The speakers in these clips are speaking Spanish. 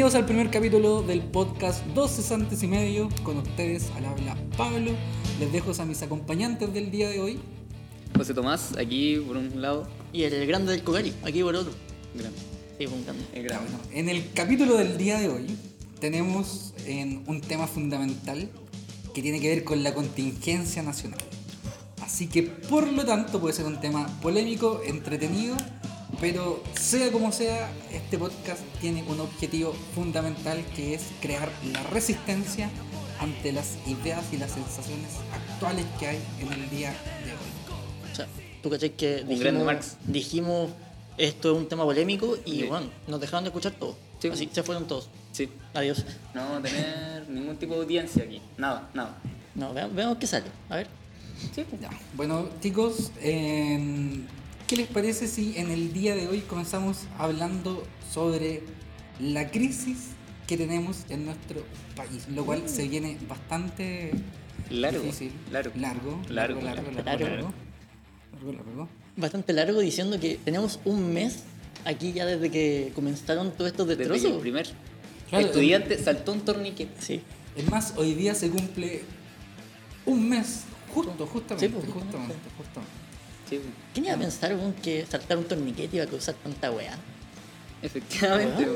Bienvenidos al primer capítulo del podcast Dos Cesantes y Medio. Con ustedes al habla Pablo. Les dejo a mis acompañantes del día de hoy. José Tomás, aquí por un lado. Y el grande del Cogari, aquí por otro. Grande. Sí, fue un grande. El grande. bueno, en el capítulo del día de hoy tenemos en un tema fundamental que tiene que ver con la contingencia nacional. Así que por lo tanto puede ser un tema polémico, entretenido, pero sea como sea, este podcast tiene un objetivo fundamental que es crear la resistencia ante las ideas y las sensaciones actuales que hay en el día de hoy. O sea, tú caché que dijimos, grande Marx. dijimos esto es un tema polémico y Sí. bueno, nos dejaron de escuchar todos. Sí. Así se fueron todos. Sí. Adiós. No vamos a tener ningún tipo de audiencia aquí. Nada, nada. No, veamos, veamos qué sale. A ver. Sí. pues. Ya, Bueno, chicos, em, ¿qué les parece si en el día de hoy comenzamos hablando sobre la crisis que tenemos en nuestro país? Lo cual se viene bastante Largo. difícil. Largo. Largo. Largo. Largo. Largo. Largo. Largo. largo, largo, largo. Bastante largo diciendo que tenemos un mes aquí ya desde que comenzaron todos estos Desde que el destrozos. primer Claro, estudiante saltó un torniquete. Sí. Es más, hoy día se cumple un mes. Justo, justamente. Sí, pues, justamente, justamente. Sí. ¿Quién iba a pensar weón, que saltar un torniquete iba a causar tanta weá? efectivamente.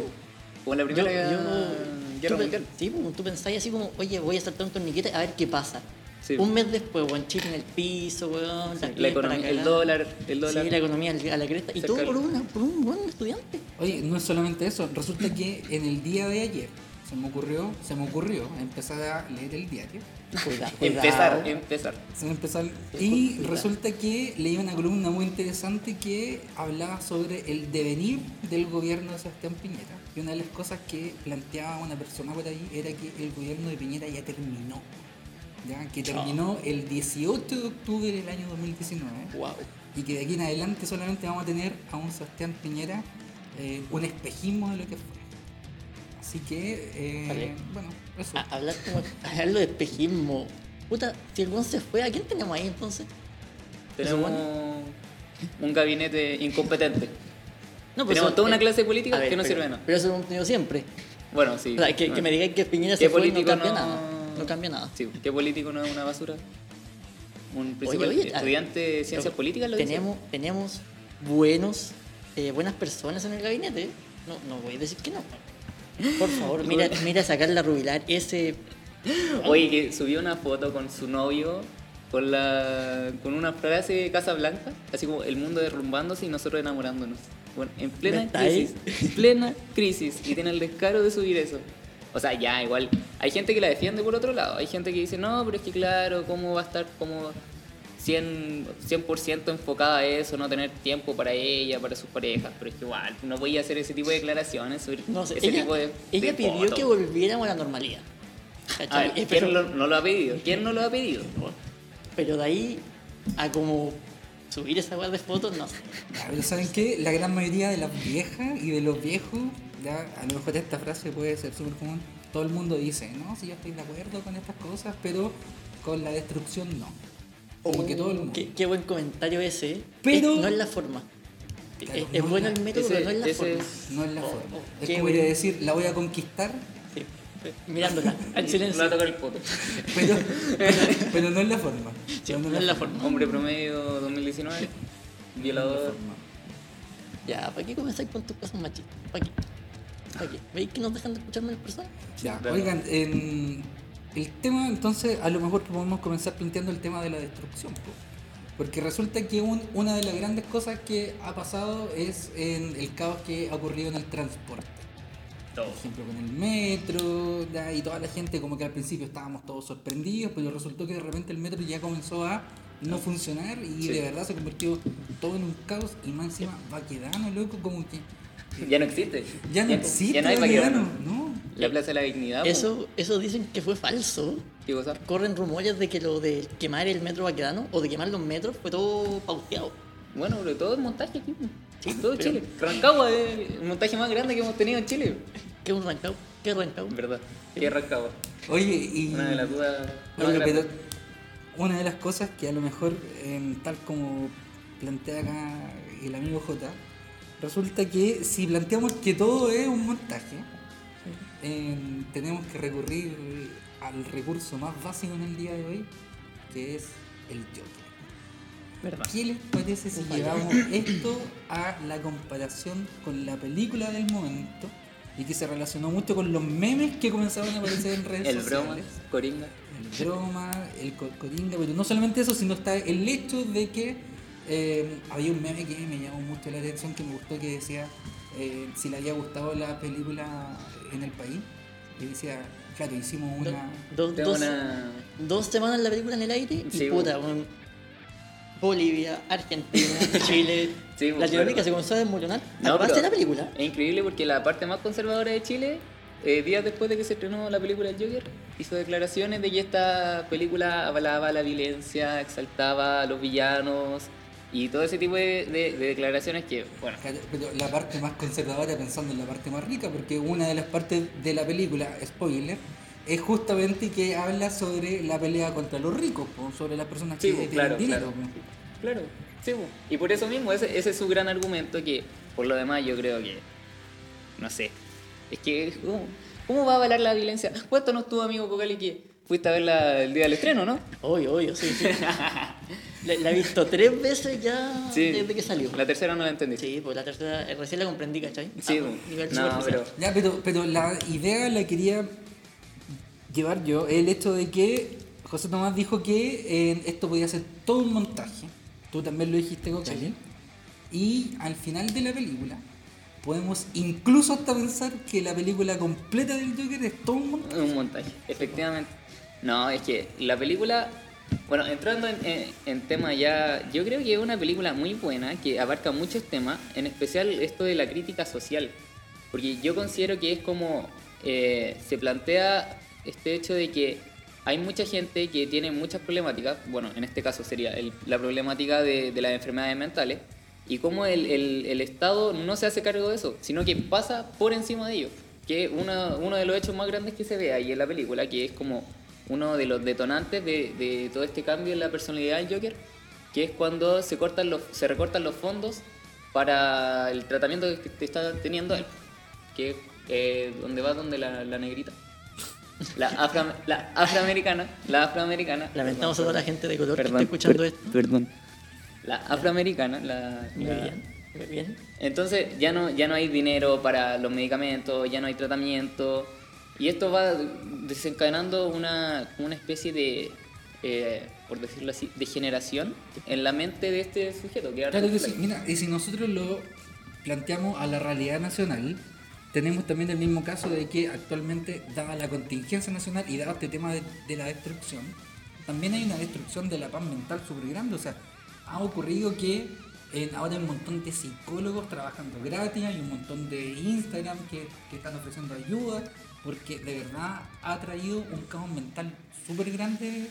Como la primera yo, guerra tú, mundial. Sí, pues, tú pensás así como, oye, voy a saltar un torniquete a ver qué pasa. Sí. Un mes después, weón, Chile en el piso, weón, Sí, la economía, el dólar, el dólar. Sí, la economía a la cresta. Y todo por, una, por un buen estudiante. Oye, no es solamente eso, resulta que en el día de ayer se me ocurrió, se me ocurrió empezar a leer el diario. Cuidado, Empezar, empezar. Se me empezó a- y Cuidado. resulta que leí una columna muy interesante que hablaba sobre el devenir del gobierno de Sebastián Piñera. Y una de las cosas que planteaba una persona por ahí era que el gobierno de Piñera ya terminó. ¿ya? Que terminó el 18 de octubre del año 2019 Wow. y que de aquí en adelante solamente vamos a tener a un Sebastián Piñera eh, un espejismo de lo que fue. Así que, eh, Vale. bueno, eso. A- hablar como hablarlo de espejismo. Puta, si el se fue, ¿a quién tenemos ahí entonces? Tenemos un gabinete incompetente. No, Tenemos eso- toda una eh, clase política ver, que no pero- sirve de nada. Pero eso lo hemos tenido siempre. Bueno, sí. O sea, que, que me digáis que Piñera se ¿Qué fue y no cambia no- nada. No cambia nada. Sí, ¿qué político no es una basura? Un principal oye, estudiante de ciencias Pero políticas lo dice. tenemos, tenemos buenos, eh, buenas personas en el gabinete. No, no voy a decir que no. Por favor, mira, mira sacar la rubilar ese. Oye, que subió una foto con su novio con la con una frase de Casa Blanca, así como el mundo derrumbándose y nosotros enamorándonos. Bueno, en plena crisis, plena crisis y tiene el descaro de subir eso. O sea, ya igual hay gente que la defiende por otro lado, hay gente que dice, "No, pero es que claro, cómo va a estar como 100%, 100 enfocada a eso, no tener tiempo para ella, para sus parejas, pero es que igual, no voy a hacer ese tipo de declaraciones sobre No sé, ese ella, tipo de ella de pidió que volviéramos a la normalidad. A ¿Cachai? ver, ¿quién pero, lo- no lo ha pedido? ¿Quién no lo ha pedido? pero de ahí a como subir esa weá de fotos, no. Ya, Pero ¿saben qué? La gran mayoría de las viejas y de los viejos, ya, a lo mejor esta frase puede ser súper común, todo el mundo dice, no, sí, yo estoy de acuerdo con estas cosas, pero con la destrucción no. Como que todo el mundo. Qué, qué buen comentario ese. Pero- Es- no es la forma. Claro, es es no bueno la- el método, ese- pero no es la ese forma. es- No es la Oh, forma. oh, es qué como ir a decir, la voy a conquistar, Sí. Mirándola, al Me silencio. va a tocar el poto. pero, pero, pero no es la forma. Sí, no es la forma. Hombre promedio 2019, No es la violador. Ya, ¿para qué comenzáis con tus cosas machistas? ¿Para qué? ¿Para qué? ¿Veis que nos dejan de escucharme las personas? Ya, Claro. oigan, en el tema entonces a lo mejor podemos comenzar planteando el tema de la destrucción. po. Porque resulta que un- una de las grandes cosas que ha pasado es en el caos que ha ocurrido en el transporte. Todo. Por ejemplo, con el metro ya, y toda la gente como que al principio estábamos todos sorprendidos, pero resultó que de repente el metro ya comenzó a no funcionar y Sí. de verdad se convirtió todo en un caos y más encima Baquedano, loco, como que Ya no existe. ya no existe Ya no hay Baquedano, Baquedano. ¿no? La Plaza de la Dignidad. po. Eso, eso dicen que fue falso. ¿Qué cosa? Corren rumores de que lo de quemar el metro vaquedano o de quemar los metros fue todo pauteado. Bueno, pero todo es montaje aquí. Sí, todo pero- Chile. Rancagua es el montaje más grande que hemos tenido en Chile. ¿Qué un rancado? ¿Qué rancado? En verdad. ¿Qué es Rancagua? Oye, y... Una de las dudas Oye, pero una de las cosas que a lo mejor, em, tal como plantea acá el amigo J, resulta que si planteamos que todo es un montaje, eh, tenemos que recurrir al recurso más básico en el día de hoy, que es el Joker. ¿Verdad? ¿Qué les parece si llevamos esto a la comparación con la película del momento y que se relacionó mucho con los memes que comenzaron a aparecer en redes El sociales? broma, Coringa. El broma, el co- coringa, pero no solamente eso, sino está el hecho de que eh, había un meme que me llamó mucho la atención, que me gustó, que decía eh, si le había gustado la película en el país. Y decía, claro, hicimos una... Dos, Tengo dos, una... dos semanas la película en el aire y Sí, puta, un- Bolivia, Argentina, Chile, Sí, Latinoamérica pero- se comenzó a desmoronar No, a la película. Es increíble porque la parte más conservadora de Chile, eh, días después de que se estrenó la película El Joker, hizo declaraciones de que esta película avalaba la violencia, exaltaba a los villanos y todo ese tipo de, de- de declaraciones que, bueno, Pero la parte más conservadora pensando en la parte más rica, porque una de las partes de la película, spoiler, es justamente que habla sobre la pelea contra los ricos, sobre las personas que Sí, tienen claro, dinero. claro. sí, y por eso mismo, ese, ese es su gran argumento que, por lo demás, yo creo que, no sé, es que, ¿cómo, cómo va a avalar la violencia? Cuéntanos tú, amigo Cocali, que fuiste a verla el día del estreno, ¿no? Obvio, obvio, sí, sí. la, la he visto tres veces ya Sí. desde que salió. La tercera no la entendí. Sí, pues la tercera eh, recién la comprendí, ¿cachai? Sí, A po. un nivel no, pero... Ya, pero, pero la idea la quería llevar yo, el hecho de que José Tomás dijo que eh, esto podía ser todo un montaje. Tú también lo dijiste, Cocali. Y al final de la película, podemos incluso hasta pensar que la película completa del Joker es todo un montaje. Un montaje, efectivamente. No, es que la película, bueno, entrando en, en, en tema ya, yo creo que es una película muy buena que abarca muchos temas, en especial esto de la crítica social, porque yo considero que es como eh, se plantea este hecho de que hay mucha gente que tiene muchas problemáticas, bueno, en este caso sería el- la problemática de, de las enfermedades mentales, y cómo el, el- el Estado no se hace cargo de eso, sino que pasa por encima de ellos, que es uno, de los hechos más grandes que se ve ahí en la película, que es como uno de los detonantes de, de todo este cambio en la personalidad del Joker, que es cuando se, cortan los, se recortan los fondos para el tratamiento que te está teniendo él, que es eh, donde va donde la, la negrita. La, afro- la afroamericana, la afroamericana. Lamentamos a toda la gente de color Perdón, que está escuchando per- esto. Perdón. La afroamericana, la, Muy la- bien, muy bien. entonces ya no, ya no hay dinero para los medicamentos, ya no hay tratamiento. Y esto va desencadenando una, una especie de, eh, por decirlo así, degeneración en la mente de este sujeto. Que Claro que sí. Mira, y si nosotros lo planteamos a la realidad nacional, tenemos también el mismo caso de que actualmente, dada la contingencia nacional y dado este tema de, de la destrucción, también hay una destrucción de la paz mental súper grande. O sea, ha ocurrido que ahora hay un montón de psicólogos trabajando gratis, hay un montón de Instagram que, que están ofreciendo ayuda, porque de verdad ha traído un caos mental súper grande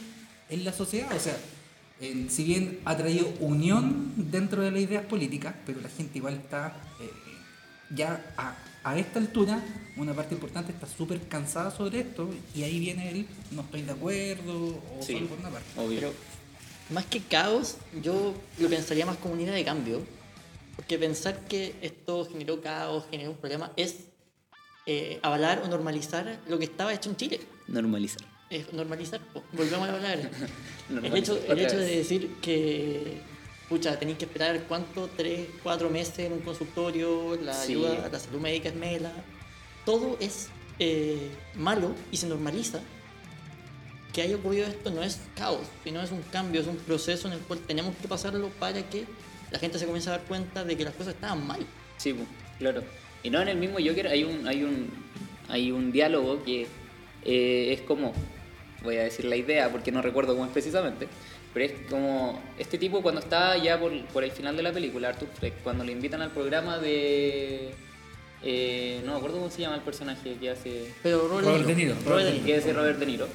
en la sociedad. O sea, en- si bien ha traído unión dentro de las ideas políticas, pero la gente igual está eh, ya a, a esta altura, una parte importante está súper cansada sobre esto y ahí viene el no estoy de acuerdo o Sí. solo por una parte. Obvio. Pero más que caos, yo lo pensaría más como unidad de cambio. Porque pensar que esto generó caos, generó un problema, es eh, avalar o normalizar lo que estaba hecho en Chile. Normalizar. Es normalizar, po. volvemos a hablar. el hecho, el hecho de decir que, pucha, tenéis que esperar cuánto, tres, cuatro meses en un consultorio, la Sí. ayuda a la salud médica es mela, todo es eh, malo y se normaliza. Que haya ocurrido esto no es caos, sino es un cambio, es un proceso en el cual tenemos que pasarlo para que la gente se comience a dar cuenta de que las cosas estaban mal. Sí, claro. Y no en el mismo Joker hay un, hay un, hay un diálogo que eh, es como, voy a decir la idea porque no recuerdo cómo es precisamente, pero es como este tipo cuando está ya por, por el final de la película, Arthur Fleck, cuando le invitan al programa de... eh, no me acuerdo cómo se llama el personaje que hace... Pero Robert, Robert De Niro, Robert Robert De Niro. que es de Robert De Niro,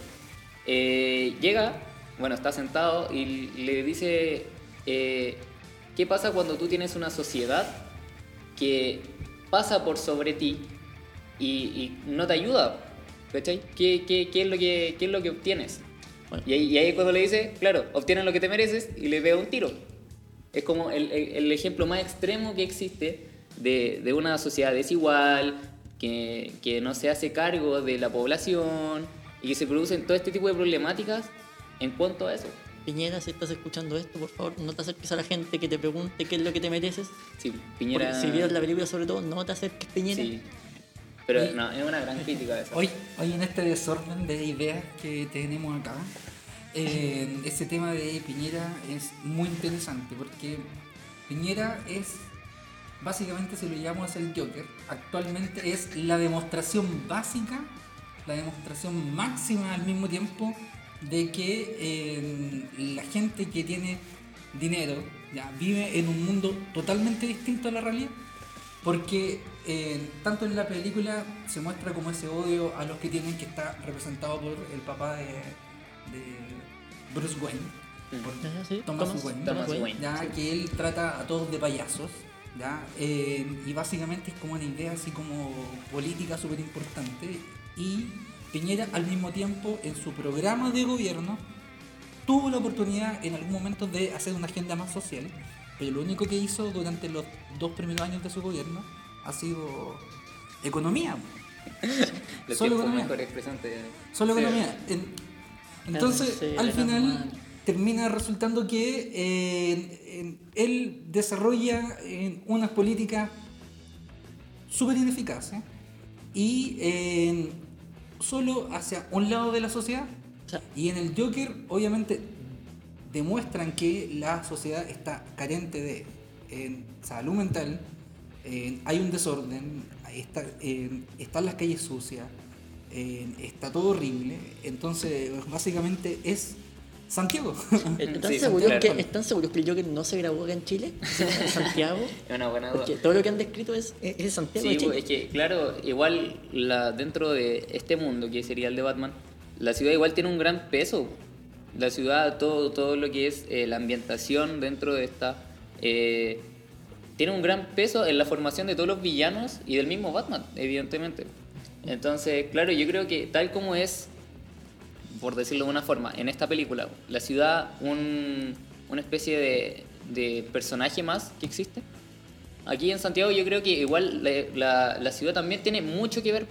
eh, llega, bueno, está sentado y le dice, eh, ¿qué pasa cuando tú tienes una sociedad que pasa por sobre ti y, y no te ayuda? ¿Cachai? ¿Qué, qué, qué es lo que, qué es lo que obtienes? Bueno. Y, ahí, y ahí cuando le dice, claro, obtienes lo que te mereces y le pega un tiro. Es como el, el- el ejemplo más extremo que existe de, de una sociedad desigual, que, que no se hace cargo de la población y que se producen todo este tipo de problemáticas en cuanto a eso. Piñera, si estás escuchando esto, por favor, no te acerques a la gente que te pregunte qué es lo que te mereces. Sí, Porque Piñera... si vieron la película, sobre todo, no te acerques, Piñera. Sí. Pero Y- no, es una gran crítica esa. Hoy, hoy en este desorden de ideas que tenemos acá, eh, ese tema de Piñera es muy interesante porque Piñera es, básicamente si lo llamamos el Joker, actualmente es la demostración básica, la demostración máxima al mismo tiempo de que eh, la gente que tiene dinero ya vive en un mundo totalmente distinto a la realidad. Porque eh, tanto en la película se muestra como ese odio a los que tienen que está representado por el papá de, de Bruce Wayne, por sí, Thomas, Thomas- Wayne, Thomas Wayne. ya que él trata a todos de payasos, ya Eh, y básicamente es como una idea así como política súper importante y Piñera al mismo tiempo en su programa de gobierno tuvo la oportunidad en algún momento de hacer una agenda más social, pero lo único que hizo durante los dos primeros años de su gobierno ha sido economía. Solo economía. Solo Sí. economía. En- entonces, Sí, al final mal. termina resultando que eh, en- él desarrolla eh, unas políticas súper ineficaces y eh, solo hacia un lado de la sociedad. Y en el Joker, obviamente, demuestran que la sociedad está carente de eh, salud mental, eh, hay un desorden, está, están las calles sucias, eh, está todo horrible. Entonces, básicamente es Santiago. ¿están, Sí, seguros claro. que, ¿están seguros que el Joker no se grabó acá en Chile? ¿En Santiago? Es una buena duda. Porque todo lo que han descrito es, es de Santiago Sí, de Chile. pues, es que, claro, igual la, dentro de este mundo que sería el de Batman, la ciudad igual tiene un gran peso. La ciudad, todo, todo lo que es eh, la ambientación dentro de esta, eh, tiene un gran peso en la formación de todos los villanos y del mismo Batman, evidentemente. Entonces, claro, yo creo que tal como es, por decirlo de una forma, en esta película, la ciudad, un, una especie de, de personaje más que existe. Aquí en Santiago yo creo que igual la, la- la ciudad también tiene mucho que ver.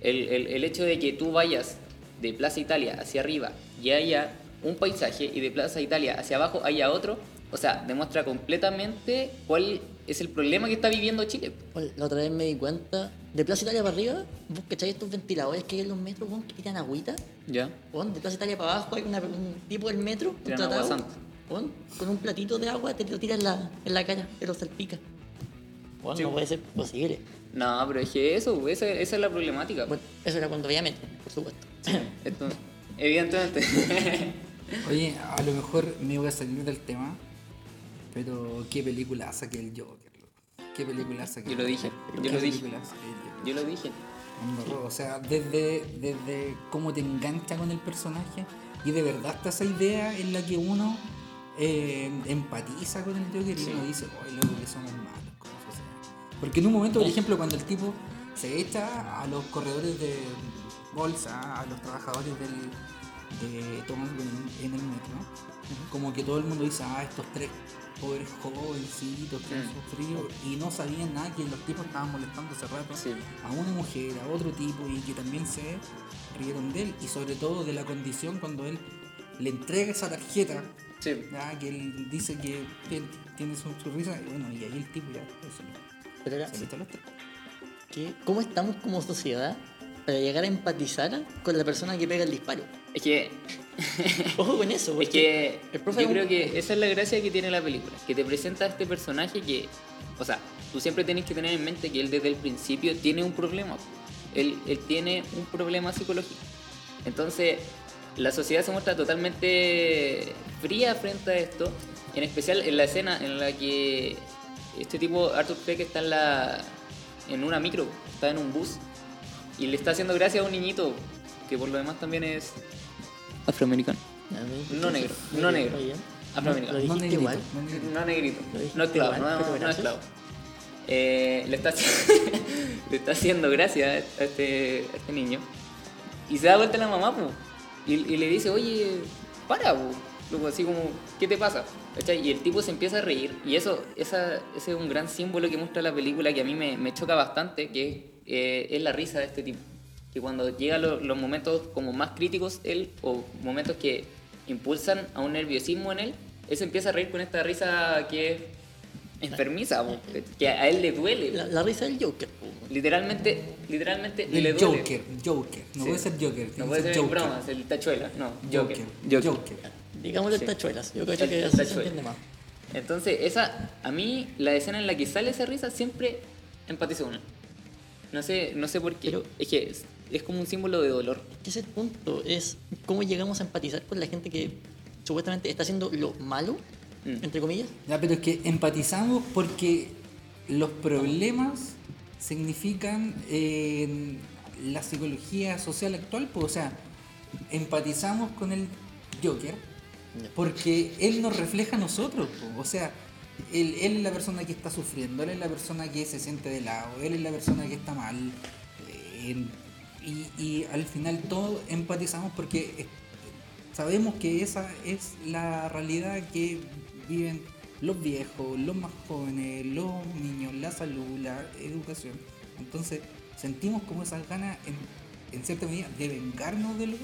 El, el- el hecho de que tú vayas de Plaza Italia hacia arriba y haya un paisaje y de Plaza Italia hacia abajo haya otro, o sea, demuestra completamente cuál es el problema que está viviendo Chile. La otra vez me di cuenta, de Plaza Italia para arriba, vos cacháis estos ventiladores que hay en los metros, weón, que tiran agüita. ¿Ya? Weón, de Plaza Italia para abajo hay una- un tipo del metro, santa. weón, con un platito de agua te lo tira en la, en la cara, te lo salpica. Sí. no puede ser posible. No, pero es que eso, esa, esa es la problemática. Bueno, eso era cuando veía metro, por supuesto. Evidentemente. Oye, a lo mejor me voy a salir del tema, pero qué película saqué el Joker. loco. Qué película saqué. Yo lo dije, yo ¿Qué lo dije. Yo lo dije. O sea, desde, desde cómo te engancha con el personaje y de verdad está esa idea en la que uno eh, empatiza con el Joker y Sí. uno dice, oye, loco, que somos malos como sociedad". Porque en un momento, por ejemplo, cuando el tipo se echa a los corredores de bolsa, a los trabajadores del, de Thomas Wayne en el metro, como que todo el mundo dice, ah, estos tres pobres jovencitos que han Mm. sufrido y no sabían nada que los tipos estaban molestando hace rato Sí. a una mujer, a otro tipo y que también se rieron de él y sobre todo de la condición cuando él le entrega esa tarjeta, Sí. ya, que él dice que él tiene su, su risa y bueno, y ahí el tipo ya eso, Pero se. ¿qué- ¿cómo estamos como sociedad para llegar a empatizar con la persona que pega el disparo? Es que Ojo con eso, Es porque que el profe yo un- creo que esa es la gracia que tiene la película, que te presenta a este personaje que, o sea, tú siempre tienes que tener en mente que él desde el principio tiene un problema, él, él tiene un problema psicológico. Entonces, la sociedad se muestra totalmente fría frente a esto, en especial en la escena en la que este tipo, Arthur Fleck, está en, la, en una micro, está en un bus, y le está haciendo gracia a un niñito, que por lo demás también es afroamericano. No ¿qué negro, no negro. Afroamericano. No no negrito. No negrito, no esclavo, igual, no, no esclavo. Eh, le, está, le está haciendo gracia a este, a este niño. Y se da vuelta la mamá, po, y, y le dice, oye, para, po. Luego así como, ¿qué te pasa? ¿Cachai? Y el tipo se empieza a reír. Y eso esa, ese es un gran símbolo que muestra la película que a mí me, me choca bastante, que es eh, es la risa de este tipo. Que cuando llegan lo- los momentos como más críticos, él, o momentos que impulsan a un nerviosismo en él, él se empieza a reír con esta risa que es enfermiza, que a él le duele. La, la risa del Joker. Literalmente, literalmente El le duele. Joker, Joker. No Sí. puede ser Joker. No puede ser Joker. bromas, el tachuela, no, Joker. Joker. Joker. Digámosle Sí. tachuelas. Yo creo El- que el así se entiende más. Entonces, esa, a mí, la escena en la que sale esa risa siempre con él. No sé, no sé por qué. Pero- es que es, es como un símbolo de dolor. Que ese es el punto, es cómo llegamos a empatizar con la gente que supuestamente está haciendo lo malo, Mm. entre comillas. Ya, pero es que empatizamos porque los problemas significan eh, la psicología social actual, pues, o sea, empatizamos con el Joker porque él nos refleja a nosotros, pues, o sea, él, él es la persona que está sufriendo, él es la persona que se siente de lado, él es la persona que está mal, eh, y, y al final todos empatizamos porque eh, sabemos que esa es la realidad que viven los viejos, los más jóvenes, los niños, la salud, la educación. Entonces sentimos como esas ganas en, en cierta medida de vengarnos de lo,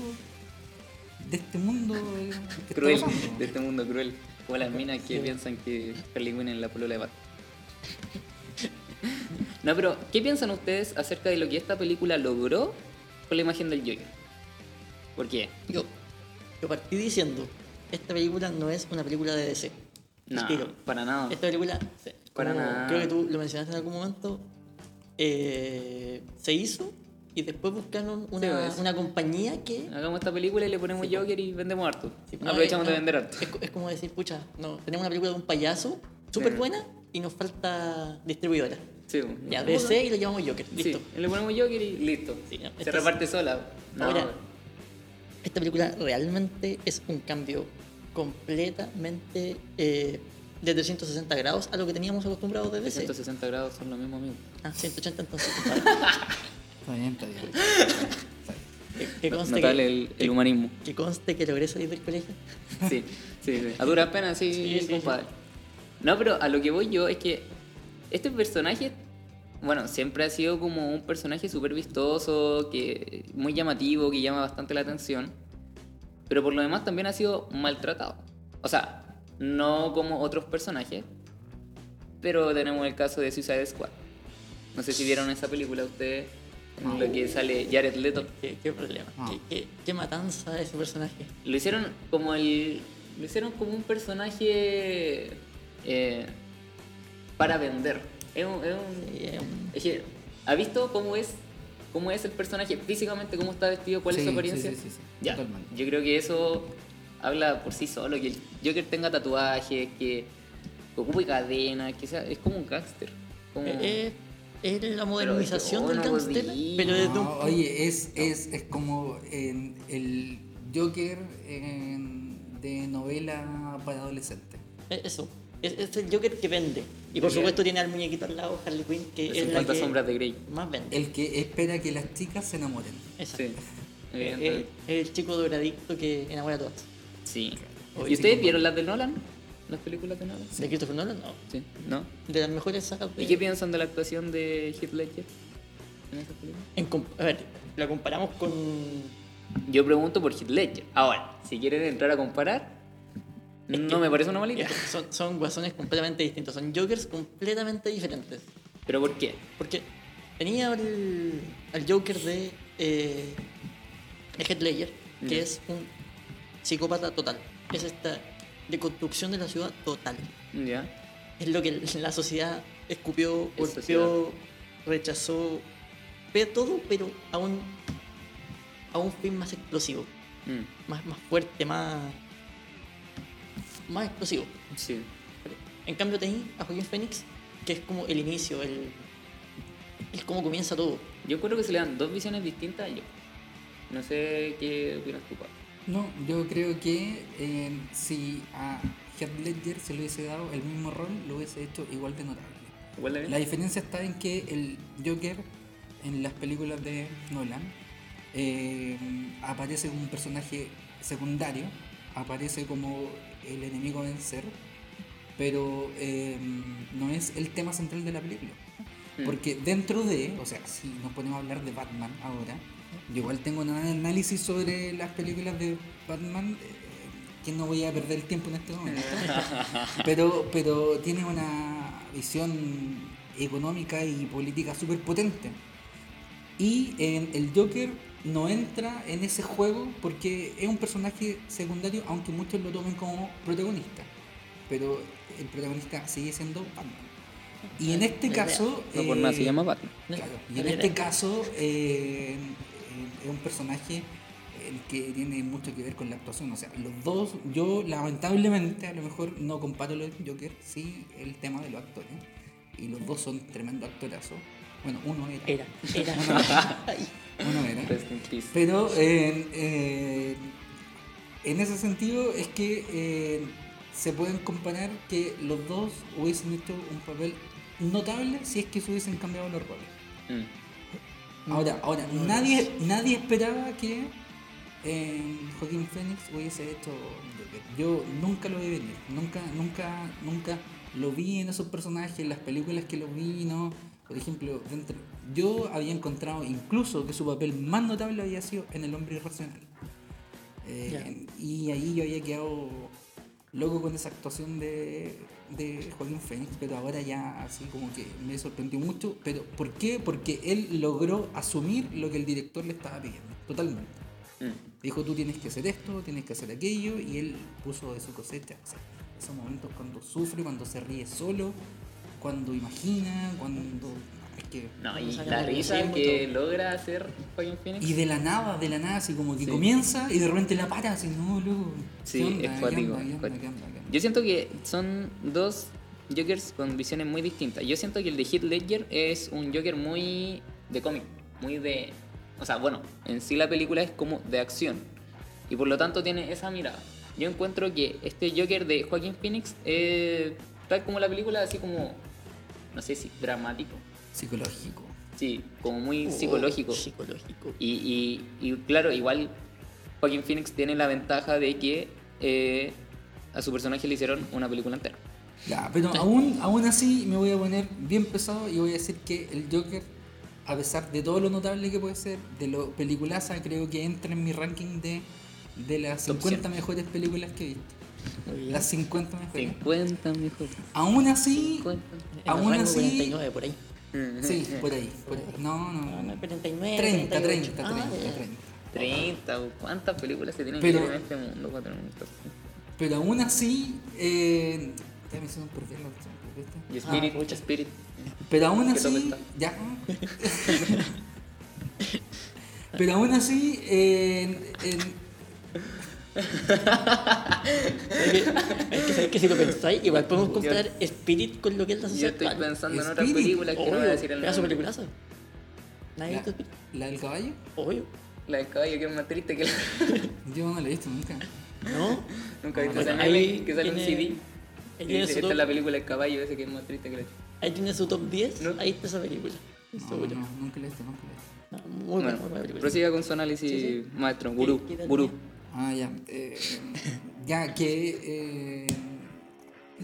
de este mundo eh, que Cruel, está pasando. de este mundo cruel. Como las minas que piensan que Harley es la polola de Batman. No, pero, ¿qué piensan ustedes acerca de lo que esta película logró con la imagen del Joker? ¿Por qué? Yo, yo partí diciendo, esta película no es una película de DC. No, para nada. Esta película, Para nada. creo que tú lo mencionaste en algún momento, eh, se hizo y después buscaron una, Sí, pues. una compañía que... Hagamos esta película y le ponemos Sí, pues. Joker y vendemos harto. Sí, no, Aprovechamos de vender harto. Es, co- es como decir, pucha, no, tenemos una película de un payaso súper buena y nos falta distribuidora. Sí, Ya, ¿cómo DC y lo llamamos Joker, listo. le ponemos Joker y listo. No, Se reparte sola. No, Ahora, esta película realmente es un cambio completamente eh, de 360 grados a lo que teníamos acostumbrados de DC. 160 grados son lo mismo, amigo. Ah, 180 entonces. Está bien, está bien. que, conste Notable que, el, el humanismo. que conste que logré salir del colegio. Sí, sí, sí. A duras penas, sí, Sí, sí, compadre. No, pero a lo que voy yo es que este personaje, bueno, siempre ha sido como un personaje súper vistoso, que muy llamativo, que llama bastante la atención, pero por lo demás también ha sido maltratado. O sea, no como otros personajes, pero tenemos el caso de Suicide Squad. No sé si vieron esa película ustedes, en lo que sale Jared Leto. ¿Qué, qué problema? ¿Qué, qué, qué matanza ese personaje? Lo hicieron como el. Lo hicieron como un personaje. eh, para vender. Es un. es un- Sí, es un- es que, ¿Ha visto cómo es? ¿Cómo es el personaje físicamente? ¿Cómo está vestido? ¿Cuál es su apariencia? sí, sí, sí, Ya. totalmente. Yo creo que eso habla por sí solo. Que el Joker tenga tatuajes, que ocupe cadenas, que sea. Es como un gángster. Como... Eh, es la modernización yo del podía. pero desde un oye, es, es, es como en el Joker en- de novela para adolescentes. Eh, Eso. Es, es el Joker que vende. Y por Bien. supuesto tiene al muñequito al lado, Harley Quinn, que es la 50 que sombras de Grey. más vende. El que espera que las chicas se enamoren. Exacto. Sí. Eh, eh, el chico drogadicto que enamora a todas. Sí. ¿Y ustedes vieron las de Nolan? ¿Las películas de Nolan? ¿De Christopher Nolan? No. Sí. ¿No? De las mejores sagas de... ¿Y qué piensan de la actuación de Heath Ledger en esa película? En com- a ver, la comparamos con... Yo pregunto por Heath Ledger. Ahora, si quieren entrar a comparar, Es no que- me parece una mala idea. Son, son guasones completamente distintos. Son Jokers completamente diferentes. ¿Pero por qué? Porque tenía al, al Joker de, eh, de Heath Ledger, que es un psicópata total. Es esta deconstrucción de la ciudad total. ¿Ya? Es lo que la sociedad escupió, Es golpeó, rechazó, ve todo, pero a un, a un fin más explosivo, Mm, más, más fuerte, más, más explosivo. sí. En cambio tenés a Joaquín Phoenix, que es como el inicio, el, el cómo comienza todo. Yo creo que se le dan dos visiones distintas a yo. No sé qué opinas tú, Pablo. No, yo creo que eh, si a Heath Ledger se le hubiese dado el mismo rol, lo hubiese hecho igual de notable. ¿Igual de bien? La diferencia está en que el Joker en las películas de Nolan eh, aparece como un personaje secundario, aparece como el enemigo a vencer, pero eh, no es el tema central de la película. Porque dentro de, o sea, si nos ponemos a hablar de Batman ahora, yo igual tengo un análisis sobre las películas de Batman eh, que no voy a perder el tiempo en este momento. pero, pero tiene una visión económica y política súper potente. Y en el Joker no entra en ese juego porque es un personaje secundario, aunque muchos lo tomen como protagonista. Pero el protagonista sigue siendo Batman. Y en este caso. No por nada se eh, llama Batman. Claro, y en este caso eh, es un personaje el que tiene mucho que ver con la actuación. O sea, los dos, yo lamentablemente a lo mejor no comparo los Joker, sí el tema de los actores. Y los dos son tremendos actorazos. Bueno, uno era. Era, era. Uno era. Uno era. Pero eh, eh, en ese sentido es que eh, se pueden comparar que los dos hubiesen hecho un papel notable si es que se hubiesen cambiado los roles. Mm. Ahora, ahora nadie, nadie esperaba que eh, Joaquín Phoenix hubiese hecho Joker. Yo nunca lo vi venir, nunca, nunca, nunca lo vi en esos personajes, en las películas que lo vi, ¿no? Por ejemplo, dentro, yo había encontrado incluso que su papel más notable había sido en El Hombre Irracional. Eh, y ahí yo había quedado loco con esa actuación de, de Joaquín Phoenix, pero ahora ya así como que me sorprendió mucho. ¿Pero por qué? Porque él logró asumir lo que el director le estaba pidiendo, totalmente. Mm. Dijo, tú tienes que hacer esto, tienes que hacer aquello, y él puso de su cosecha. O sea, esos momentos cuando sufre, cuando se ríe solo, cuando imagina, cuando... Que... No, y la risa que logra hacer Joaquin Phoenix. Y de la nada, de la nada, así como que Sí. comienza y de repente la para, así, no, loco. Sí, es ¿Qué cuático. Yo siento que son dos Jokers con visiones muy distintas. Yo siento que el de Heath Ledger es un Joker muy de cómic, muy de... O sea, bueno, en sí la película es como de acción. Y por lo tanto tiene esa mirada. Yo encuentro que este Joker de Joaquin Phoenix es tal como la película, así como, no sé si dramático. Psicológico. Sí, como muy Oh, psicológico. Psicológico. Y, y- y claro, igual Joaquin Phoenix tiene la ventaja de que eh, a su personaje le hicieron una película entera. Ya, pero aún, aún así me voy a poner bien pesado y voy a decir que el Joker, a pesar de todo lo notable que puede ser, de lo peliculaza, creo que entra en mi ranking de, de las Top 50 mejores películas que he visto. Las 50 mejores. 50 mejor. Aún así, 50. En el aún así- 49 por ahí. Sí, por ahí, por ahí. No, No, no, no. 49, 30, 38. 30, Ah, 30, ya. 30. 30, o ¿cuántas películas se tienen Pero- que ver en este mundo? para tener un top? Pero aún así, eh, ya me hicieron opción, ¿viste? Y Spirit, Ah, pucha. Spirit. Pero aún ¿Qué top así, ya. Pero aún así, en- en- Es que, es que, ¿sabes que si lo pensáis, igual podemos Yo- comparar Spirit con lo que es la Yo sociedad estoy actual. pensando en otras Spirit, películas que no voy a decir el nombre. Nadie ha la, la del caballo, Obvio. La del caballo que es más triste que la... yo no la he visto nunca. ¿No? Nunca he visto Bueno, meme que sale un tiene- CD. ahí Y tiene esta es la película del caballo ese que es más triste que la... Ahí tiene su top 10. ¿No? Ahí está esa película. No, no, nunca la he visto, nunca la he visto. No, muy buena, Bueno, muy buena película. prosiga con su análisis, Sí, sí. maestro. Gurú, ¿Qué- qué tal gurú. Ah, ya. eh, ya que. eh,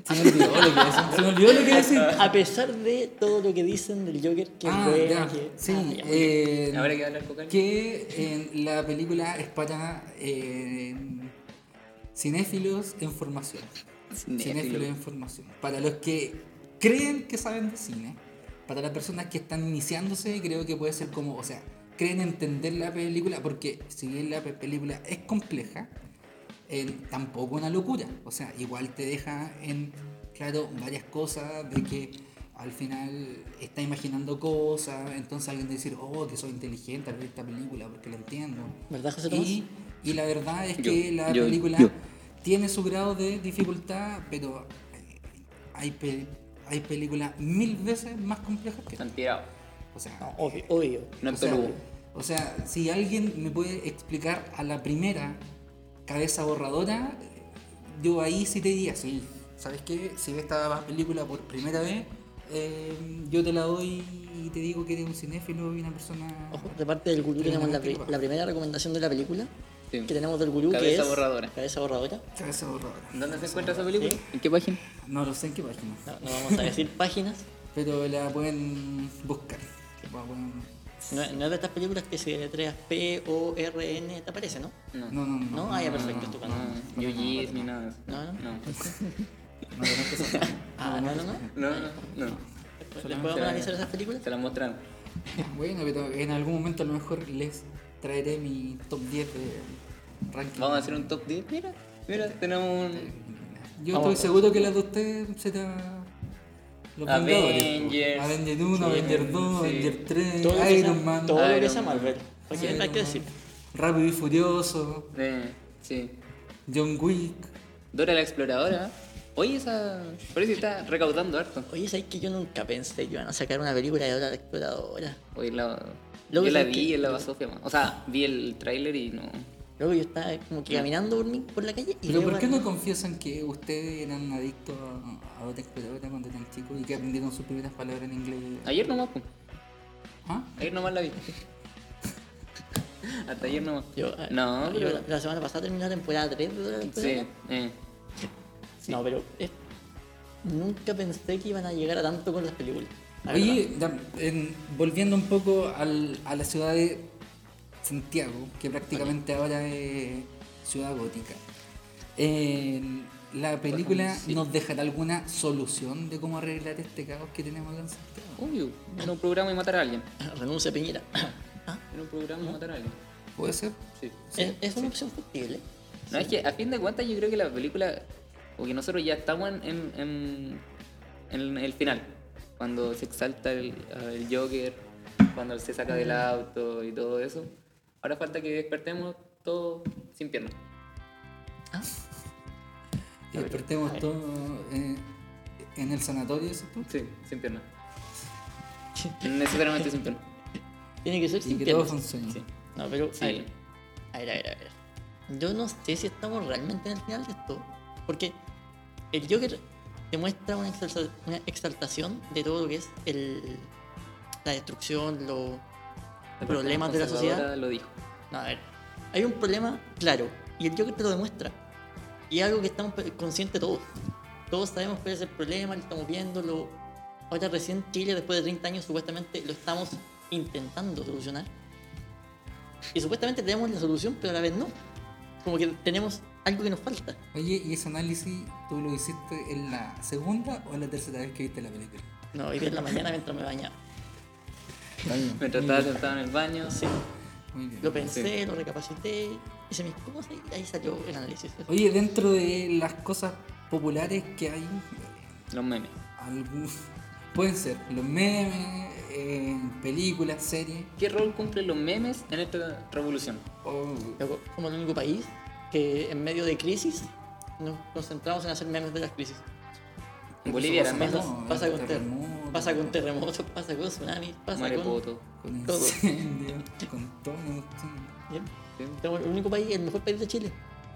se me olvidó lo que decir. Se me olvidó lo que decir. A pesar de todo lo que dicen del Joker, que Ah, ya. que... Sí, ah, ya, eh, Ahora que hablar con que en la película es para eh, cinéfilos en formación. Cinéfilo. Cinéfilos en formación. Para los que creen que saben de cine, para las personas que están iniciándose, creo que puede ser como, o sea, creen entender la película, porque si bien la pe- película es compleja, eh, tampoco una locura. O sea, igual te deja en claro varias cosas de que al final está imaginando cosas, entonces alguien te dice, oh, que soy inteligente al ver esta película porque la entiendo. ¿Verdad, José Tomás? Y, y la verdad es Yo, que la yo, película yo. tiene su grado de dificultad, pero hay, pe- hay películas mil veces más complejas que. Están tirados. O sea, No, obvio, obvio. No sea, peludo. O sea, si alguien me puede explicar a la primera cabeza borradora, yo ahí sí te diría, sí, ¿sabes qué? Si ves esta película por primera vez, eh, yo te la doy y te digo que eres un cinéfilo y una persona... Ojo, de parte del gurú tenemos la, pri- la primera recomendación de la película Sí. que tenemos del gurú que Cabeza es borradora. Cabeza borradora. Cabeza borradora. ¿Dónde se encuentra esa película? ¿En qué página? No lo sé en qué página. No, no vamos a decir páginas, pero la pueden buscar. La pueden- No, no es de estas películas que se letreas P O R N te aparece, ¿no? No. No, no, no. No, ah, ya, perfecto, estupendo. No, Yujis ni nada. No, no. No. No Ah, no, no, no. No, no, no. ¿Les podemos Se- analizar esas películas? Se las mostraron. Bueno, pero en algún momento a lo mejor les traeré mi top 10 de ranking. Vamos a hacer un top 10. Mira, mira, tenemos un. Yo Vamos. estoy seguro que las de ustedes será. Los Avengers. Avengers 1, Sí, Avengers 2, sí. Avengers 3, Todo lo que Iron sea- Man, Todo lo que Iron sea. Marvel. Iron hay que decir. Rápido y Furioso, Eh, sí. John Wick. Dora la exploradora. Oye, esa. Parece que está recaudando harto. Oye, ¿sabes que yo nunca pensé que iban a sacar una película de Dora la Exploradora? Oye, la. Luego yo la vi que- en la Basofia, man. O sea, vi el tráiler y no. Luego yo estaba como que caminando por, mi- por la calle y Pero ¿por qué no confiesan que ustedes eran adictos a, a otra exploradora cuando eran chicos y que aprendieron sus primeras palabras en inglés? Ayer nomás, pues. ¿Ah? Ayer nomás la vi. Hasta ayer nomás. Yo, eh, No, yo pero. la, la semana pasada terminé la temporada 3 de Dora la Sí, eh. No, pero nunca pensé que iban a llegar a tanto con las películas. la Oye, en- volviendo un poco al- a la ciudad de Santiago, que prácticamente ahora es ciudad gótica. en la película Sí. nos dejará alguna solución de cómo arreglar este caos que tenemos acá en Santiago. Obvio. Era un programa y matar a alguien. Renuncia a Piñera. Ah, Era un programa y matar a alguien. ¿Puede ser? Sí. es, es una opción factible. No, es que a fin de cuentas yo creo que la película, o que nosotros ya estamos en, en, en- en el final, cuando se exalta el, el Joker, cuando él se saca del auto y todo eso. Ahora falta que despertemos todos sin piernas. Y despertemos todos eh, en el sanatorio, ¿sí tú? Sí, sin piernas. Necesariamente sin piernas. Tiene que ser Y sin que todo piernas. un sueño. Sí. No, pero Sí. a, ver, a ver, a ver, a ver. Yo no sé si estamos realmente en el final de esto. Porque el Joker demuestra una, exalta- una exaltación de todo lo que es el, la destrucción, los Problemas de la sociedad. Lo dijo. No, a ver, hay un problema claro y el Joker te lo demuestra. Y es algo que estamos conscientes todos. Todos sabemos cuál es el problema, lo estamos viendo. Lo... Ahora recién Chile, después de 30 años, supuestamente lo estamos intentando solucionar. Y supuestamente tenemos la solución, pero a la vez no. Como que tenemos algo que nos falta. Oye, ¿y ese análisis tú lo hiciste en la segunda o en la tercera vez que viste la película? No, hoy en la mañana mientras me bañaba. Mientras estaba sentado en el baño. Sí, Muy bien. lo pensé, lo recapacité, hice mis cosas y ahí salió el análisis. Oye, dentro de las cosas populares que hay, Los memes. algún- pueden ser los memes, eh, películas, series. ¿Qué rol cumplen los memes en esta revolución? o- Loco, Somos el único país que en medio de crisis nos concentramos en hacer memes de las crisis. En Bolivia eran Pasa- memes. Pasa, pasa con, pasa con terremotos, pasa con tsunamis, pasa con... Marepoto. con todo. incendios, con todo. sí. Bien. Sí, Somos el único país, el mejor país de Chile.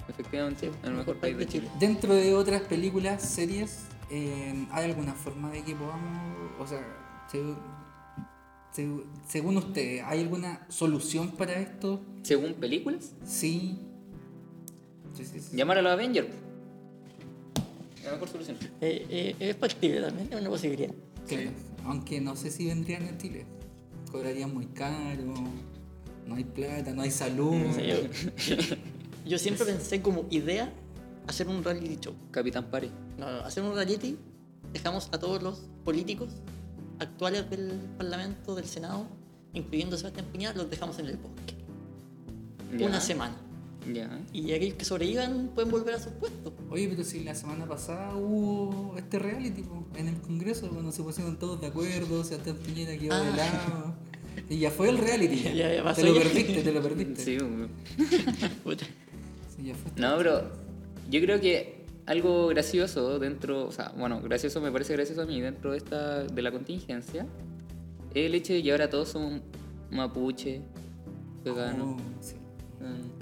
efectivamente, el mejor país de Chile. Dentro de otras películas, series, eh, ¿hay alguna forma de que podamos, o sea, se- se- según usted, ¿hay alguna solución para esto? Según películas, Sí. Sí, sí, sí. llamar a los Avengers. La mejor solución. Eh, eh, es factible también, es una posibilidad. Claro, Aunque no sé si vendrían a Chile. Cobrarían muy caro, no hay plata, no hay salud. Yo, yo siempre pensé como idea hacer un reality show. Capitán Pari. No, no, hacer un reality, dejamos a todos los políticos actuales del Parlamento, del Senado, incluyendo a Sebastián Piñera, los dejamos en el bosque. Ya. Una semana. Ya. Y aquellos que sobrevivan pueden volver a sus puestos. Oye, pero si la semana pasada hubo este reality po, en el Congreso, cuando se pusieron todos de acuerdo, Sebastián Piñera quedó Ah. de lado. Y ya fue el reality. Ya, Ya, ya pasó te lo ya. perdiste, te lo perdiste. Sí, weón. Puta. Sí, ya fue. No, pero yo creo que algo gracioso dentro, o sea, bueno, gracioso me parece gracioso a mí dentro de esta de la contingencia, es el hecho de que ahora todos somos mapuche, veganos, Oh, sí. mm,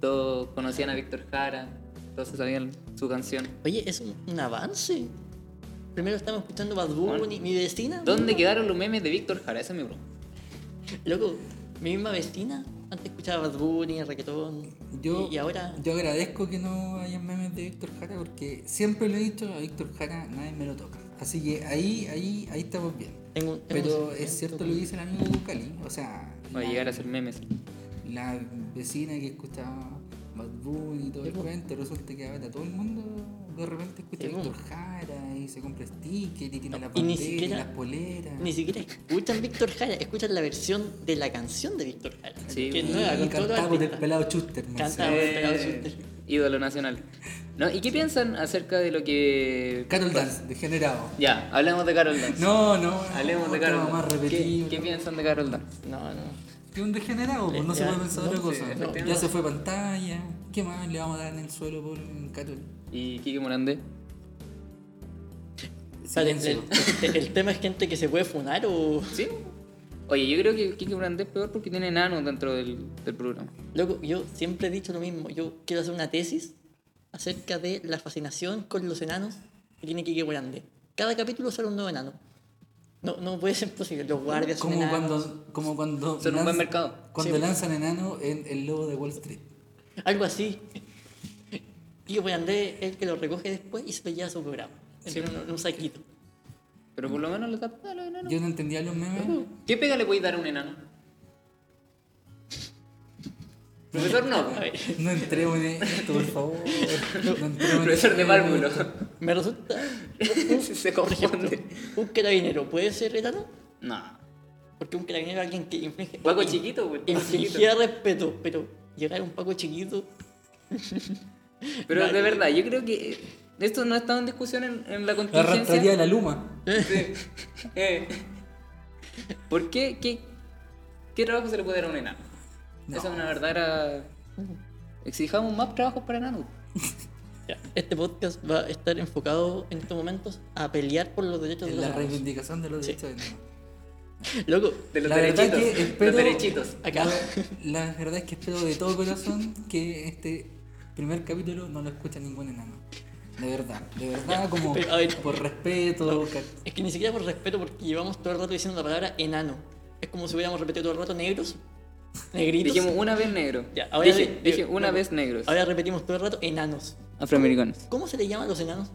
todos conocían a Víctor Jara, todos sabían su canción. Oye, es un, un avance. Primero estamos escuchando Bad Bunny, mi vecina. ¿Dónde quedaron los memes de Víctor Jara? Esa es mi pregunta. Loco, mi misma vecina antes escuchaba Bad Bunny, reggaetón. Yo, y, y ahora. yo agradezco que no haya memes de Víctor Jara porque siempre lo he dicho, a Víctor Jara nadie me lo toca. Así que ahí, ahí, ahí estamos bien. Tengo tengo Pero es cierto sentimiento lo que dice el amigo Bucali. O sea, Va a llegar a ser memes. La vecina que escuchaba Bad Bunny y todo el cuento, resulta que ahora todo el mundo de repente escucha. Víctor Jara y se compra stickers y tiene No, ni banderas y, siquiera- las poleras. Ni siquiera escuchan Víctor Jara, escuchan la versión de la canción de Víctor Jara. Sí, que es nueva, con con el pelado Chuster. Canta. Marcelo. Ah, bueno, pero Eh, asuste. ídolo nacional. ¿No? ¿Y qué piensan acerca de lo que. Carol Dance, degenerado. Ya, hablemos de Carol Dance. No, no. Hablemos de Carol más Dance. ¿Qué, repetido. qué piensan de Carol Dance? No, no. Que un degenerado, pues no se puede pensar no, otra sí, cosa. ya se fue pantalla. ¿Qué más le vamos a dar en el suelo por Carol? ¿Y Kike Morandé? Espérate, el, Silencio. el- el tema es gente que se puede funar o. ¿Sí? Oye, yo creo que Kike Morandé es peor porque tiene enanos dentro del, del programa. Loco, yo siempre he dicho lo mismo. Yo quiero hacer una tesis acerca de la fascinación con los enanos que tiene Kike Grande. Cada capítulo sale un nuevo enano. No, no puede ser posible. Los guardias son Como enanos. cuando, como cuando, Son un buen mercado. cuando Sí. lanzan enano en el lobo de Wall Street. Algo así. Kike Grande es el que lo recoge después y se lo lleva a su programa. En un, en un saquito. Pero por lo menos le tapa a los enanos. Yo no entendía los memes. ¿Qué pega le podéis dar a un enano? Profesor no. No entremos en esto, por favor. No entremos en Profesor de párvulo. me resulta. Se confunde. Un carabinero puede ser enano No. porque un carabinero es alguien que inflige. Paco chiquito, güey. Infligía respeto, pero llegar a un Paco chiquito. Pero de verdad, yo creo que esto no ha estado en discusión en, en la La arrastraría de contingencia. la luma. Sí. Eh, ¿Por qué? qué? ¿Qué trabajo se le puede dar a un enano? No. Esa es una verdadera... Exijamos más trabajos para enanos. Ya, Este podcast va a estar enfocado en estos momentos a pelear por los derechos de En los la reivindicación de los derechos de enano. Loco, De los La verdad derechitos. que espero- Los derechitos. acá. La verdad es que espero de todo corazón que este primer capítulo no lo escuche ningún enano. De verdad, de verdad, como pero, a ver. por respeto. ca- Es que ni siquiera por respeto, porque llevamos todo el rato diciendo la palabra enano. Es como si hubiéramos repetido todo el rato negros, negritos. Dijimos una vez negro. Ya, ahora dije, una no, vez negros. Ahora repetimos todo el rato enanos. Afroamericanos. ¿Cómo se le llama a los enanos?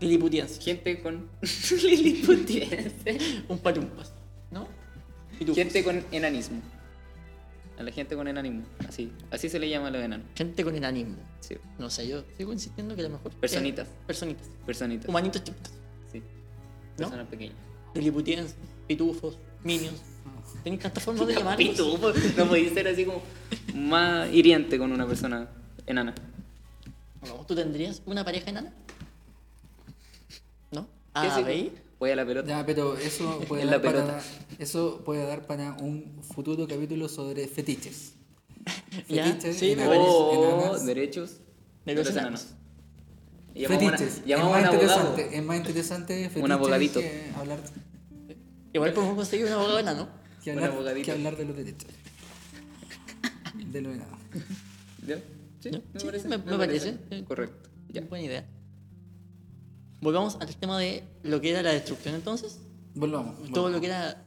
Liliputienses. Gente con liliputiense. Un palumpas. ¿No? Pitufos. Gente con enanismo. A la gente con enanismo. Así. Así se le llama a los enanos. Gente con enanismo. Sí. No sé, yo sigo insistiendo que a lo mejor. Personitas. eh, personitas. Personitas. Humanitos chiquitos. Sí. ¿No? Personas pequeñas. Liliputienses, pitufos, minions. Tenéis tantas formas de llamarlos. Pitufo. No podéis ser así como más hiriente con una persona enana. No, ¿Tú tendrías una pareja enana? ¿No? ¿Qué Ah? ¿veis? Voy a la pelota. Ya, pero eso puede, En la dar para, pelota. eso puede dar para un futuro capítulo sobre fetiches. Ya, Fetiches, sí, me enanos, Oh, enanas. derechos De los enanos. A Fetiches. una- Es a más, un interesante, es más interesante fetiches abogadito. que hablar, Igual podemos conseguir un abogado enano. Que hablar, que hablar de los derechos. De los enanos. ¿Ya? Sí, ¿Ya? me Sí, parece. me- me parece. Eh, Correcto. Ya. Buena idea. Volvamos al tema de lo que era la destrucción entonces. Volvamos. Todo volvamos. lo que era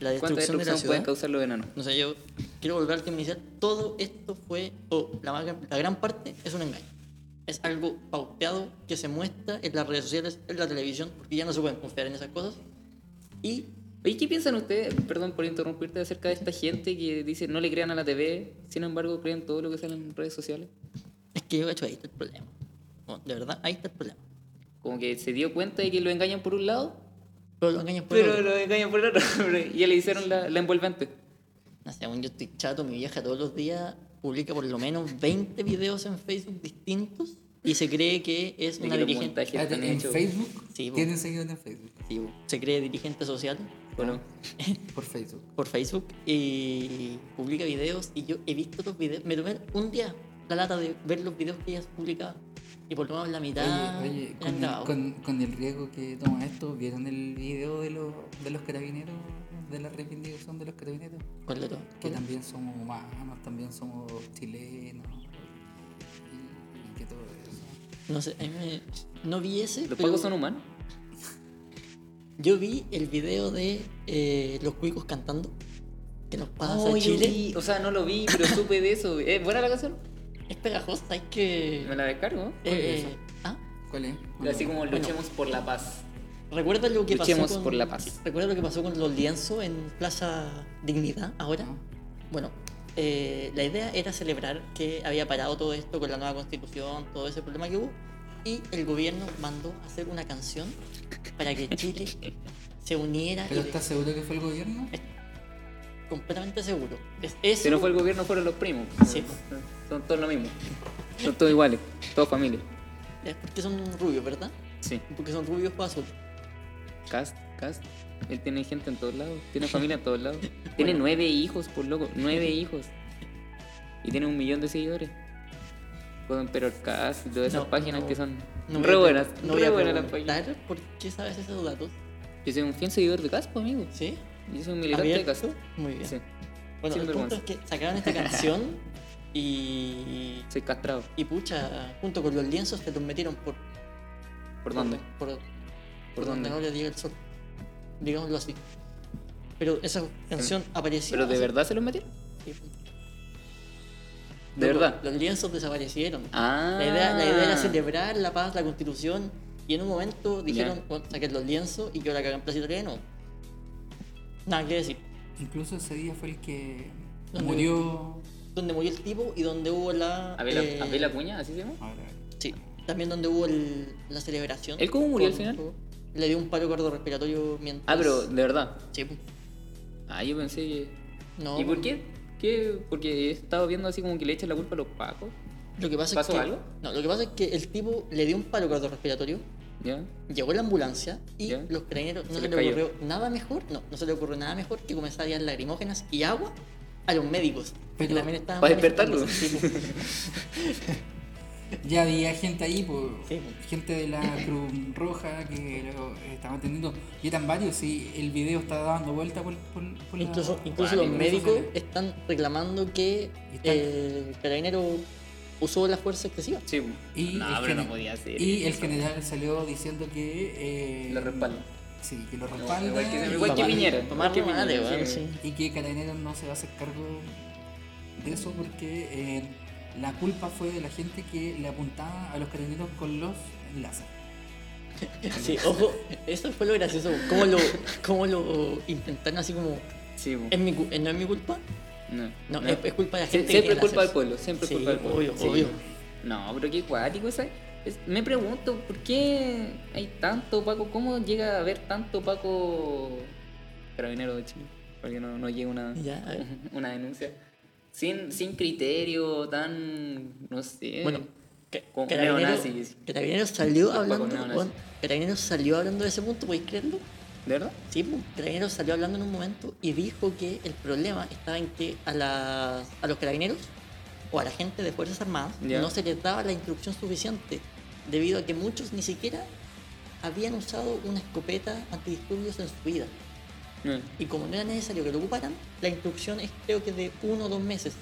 la ¿Cuánta destrucción de la destrucción pueden ciudad. causar los enanos? No sé, yo quiero volver al tema inicial. Todo esto fue, o la, más gran- la gran parte, es un engaño. Es algo pauteado que se muestra en las redes sociales, en la televisión, porque ya no se pueden confiar en esas cosas. Y Oye, ¿qué piensan ustedes, perdón por interrumpirte, acerca de esta gente que dice no le crean a la TV, sin embargo creen todo lo que sale en redes sociales? es que yo cacho, ahí está el problema. Bueno, de verdad, ahí está el problema. Como que se dio cuenta de que lo engañan por un lado, Pero lo engañan por el pero otro. lo engañan por el otro. y ya le hicieron la, la envolvente. No sé, aún yo estoy chato, mi vieja todos los días publica por lo menos 20 videos en Facebook distintos y se cree que es una dirigente. en. Facebook. Sí. Tienen seguidores en Facebook. Sí, se cree dirigente social Bueno, Por Facebook. por Facebook y publica videos y yo he visto los videos. Me tomé un día la lata de ver los videos que ella publicaba y por lo menos la mitad Oye, oye, con, el, grabados. con, con el riesgo que toma esto, ¿vieron el video de los, de los carabineros? De la reivindicación de los carabineros. ¿Cuál de todo? Que también somos humanos, también somos chilenos. Y, y que todo eso. No sé, a mí me- no vi ese. ¿los pero pagos son humanos? Yo vi el video de eh, los cuicos cantando. Que nos pasa Oh, a Chile. vi- o sea, no lo vi, pero supe de eso. ¿Es buena la canción? Es pegajosa, hay que. Me la descargo. eh, es ah, ¿Cuál es? Así como Bueno. luchemos por la paz. ¿Recuerdas lo que Luchemos pasó con, por la paz. ¿Recuerdas lo que pasó con los lienzos en Plaza Dignidad ahora? Ah. Bueno, eh, la idea era celebrar que había parado todo esto con la nueva constitución, todo ese problema que hubo, y el gobierno mandó a hacer una canción para que Chile se uniera ¿Pero y estás seguro que fue el gobierno? completamente seguro. Es eso, Si no fue el gobierno, fueron los primos. Sí. Son todos lo mismo. Son todos iguales. Todos familia. es porque son rubios, ¿verdad? Sí. Porque son rubios para azul. Cast, Cast. Él tiene gente en todos lados. Tiene familia en todos lados. Tiene nueve hijos, por loco. Nueve hijos. Y tiene un millón de seguidores. Cast y todas esas No, páginas no, que son No re buenas. No voy re a las páginas. preguntar por qué sabes esos datos. Yo soy un fiel seguidor de Cast, pues, amigo. ¿Sí? Yo soy un militante de. ¿Abierto? Muy bien. Sí. Bueno, Sin el punto es que sacaron esta canción y, Soy castrado. y pucha, junto con los lienzos se los metieron por... ¿Por dónde? Por, por, ¿Por donde dónde? no le llega el sol. Digámoslo así. Pero esa canción apareció... ¿Pero de verdad se los metieron? Sí. ¿De verdad? Los lienzos desaparecieron. Ah. La, idea, la idea era celebrar la paz, la constitución, y en un momento dijeron, bueno, saquen los lienzos y que ahora cagan Plaza Italia de nuevo. Nada que decir. Incluso ese día fue el que murió. Donde murió el tipo y donde hubo la... ¿Abel, eh, Abel Acuña? ¿Así se llama? Sí, también donde hubo el- la celebración. ¿Él cómo murió al final? Le dio un paro cardiorrespiratorio mientras... Ah, pero de verdad. Sí. Ah, yo pensé que. no. ¿Y por qué? ¿Qué? Porque he estado viendo así como que le echan la culpa a los pacos. Lo que pasa ¿Pasó es que... algo? No, lo que pasa es que el tipo le dio un paro cardiorrespiratorio, ¿Ya? llegó la ambulancia y los carabineros no Se le ocurrió nada mejor, no, no se le ocurrió nada mejor que comenzar a dar lacrimógenas y agua a los médicos. que también estaban ¿Para despertarlos? Ya había gente ahí, pues, Sí. gente de la Cruz Roja que lo estaban atendiendo. Y eran varios, y el video está dando vuelta por, por, por la- Incluso, incluso por los médicos sociales. están reclamando que están- el carabinero usó la fuerza excesiva. Sí. Y, no, el pero no podía ser. y el general salió diciendo que. Eh, Lo respalda. Sí, que lo No, respalda. igual que- y- igual que Tomar- Piñera, tomar igual que Piñera, y que Carabineros no se va a hacer cargo de eso porque eh, la culpa fue de la gente que le apuntaba a los carabineros con los láser. Sí, ojo, eso fue lo gracioso. ¿Cómo lo, cómo lo intentaron así como, Sí. ¿es mi, ¿no es mi culpa? No, No, Es, es culpa de la Sie- gente. Siempre que es culpa del pueblo, siempre es Sí, culpa del pueblo. obvio, Sí. obvio. No, pero qué cuático, ¿sabes? Es- me pregunto, ¿por qué hay tanto Paco? ¿Cómo llega a haber tanto Paco carabinero de Chile? Porque no, no llega una, Ya, una denuncia. Sin, sin criterio, tan. no sé. Bueno, ca- Como Carabineros. Carabineros salió hablando. neonazis. bueno, Carabineros salió hablando de ese punto, ¿podéis creerlo? ¿De verdad? Sí, pues, Carabineros salió hablando en un momento y dijo que el problema estaba en que a, las- a los carabineros o a la gente de Fuerzas Armadas no se les daba la instrucción suficiente, debido a que muchos ni siquiera habían usado una escopeta antidisturbios en su vida. No, Y como no era necesario que lo ocuparan, la instrucción es creo que de uno o dos meses,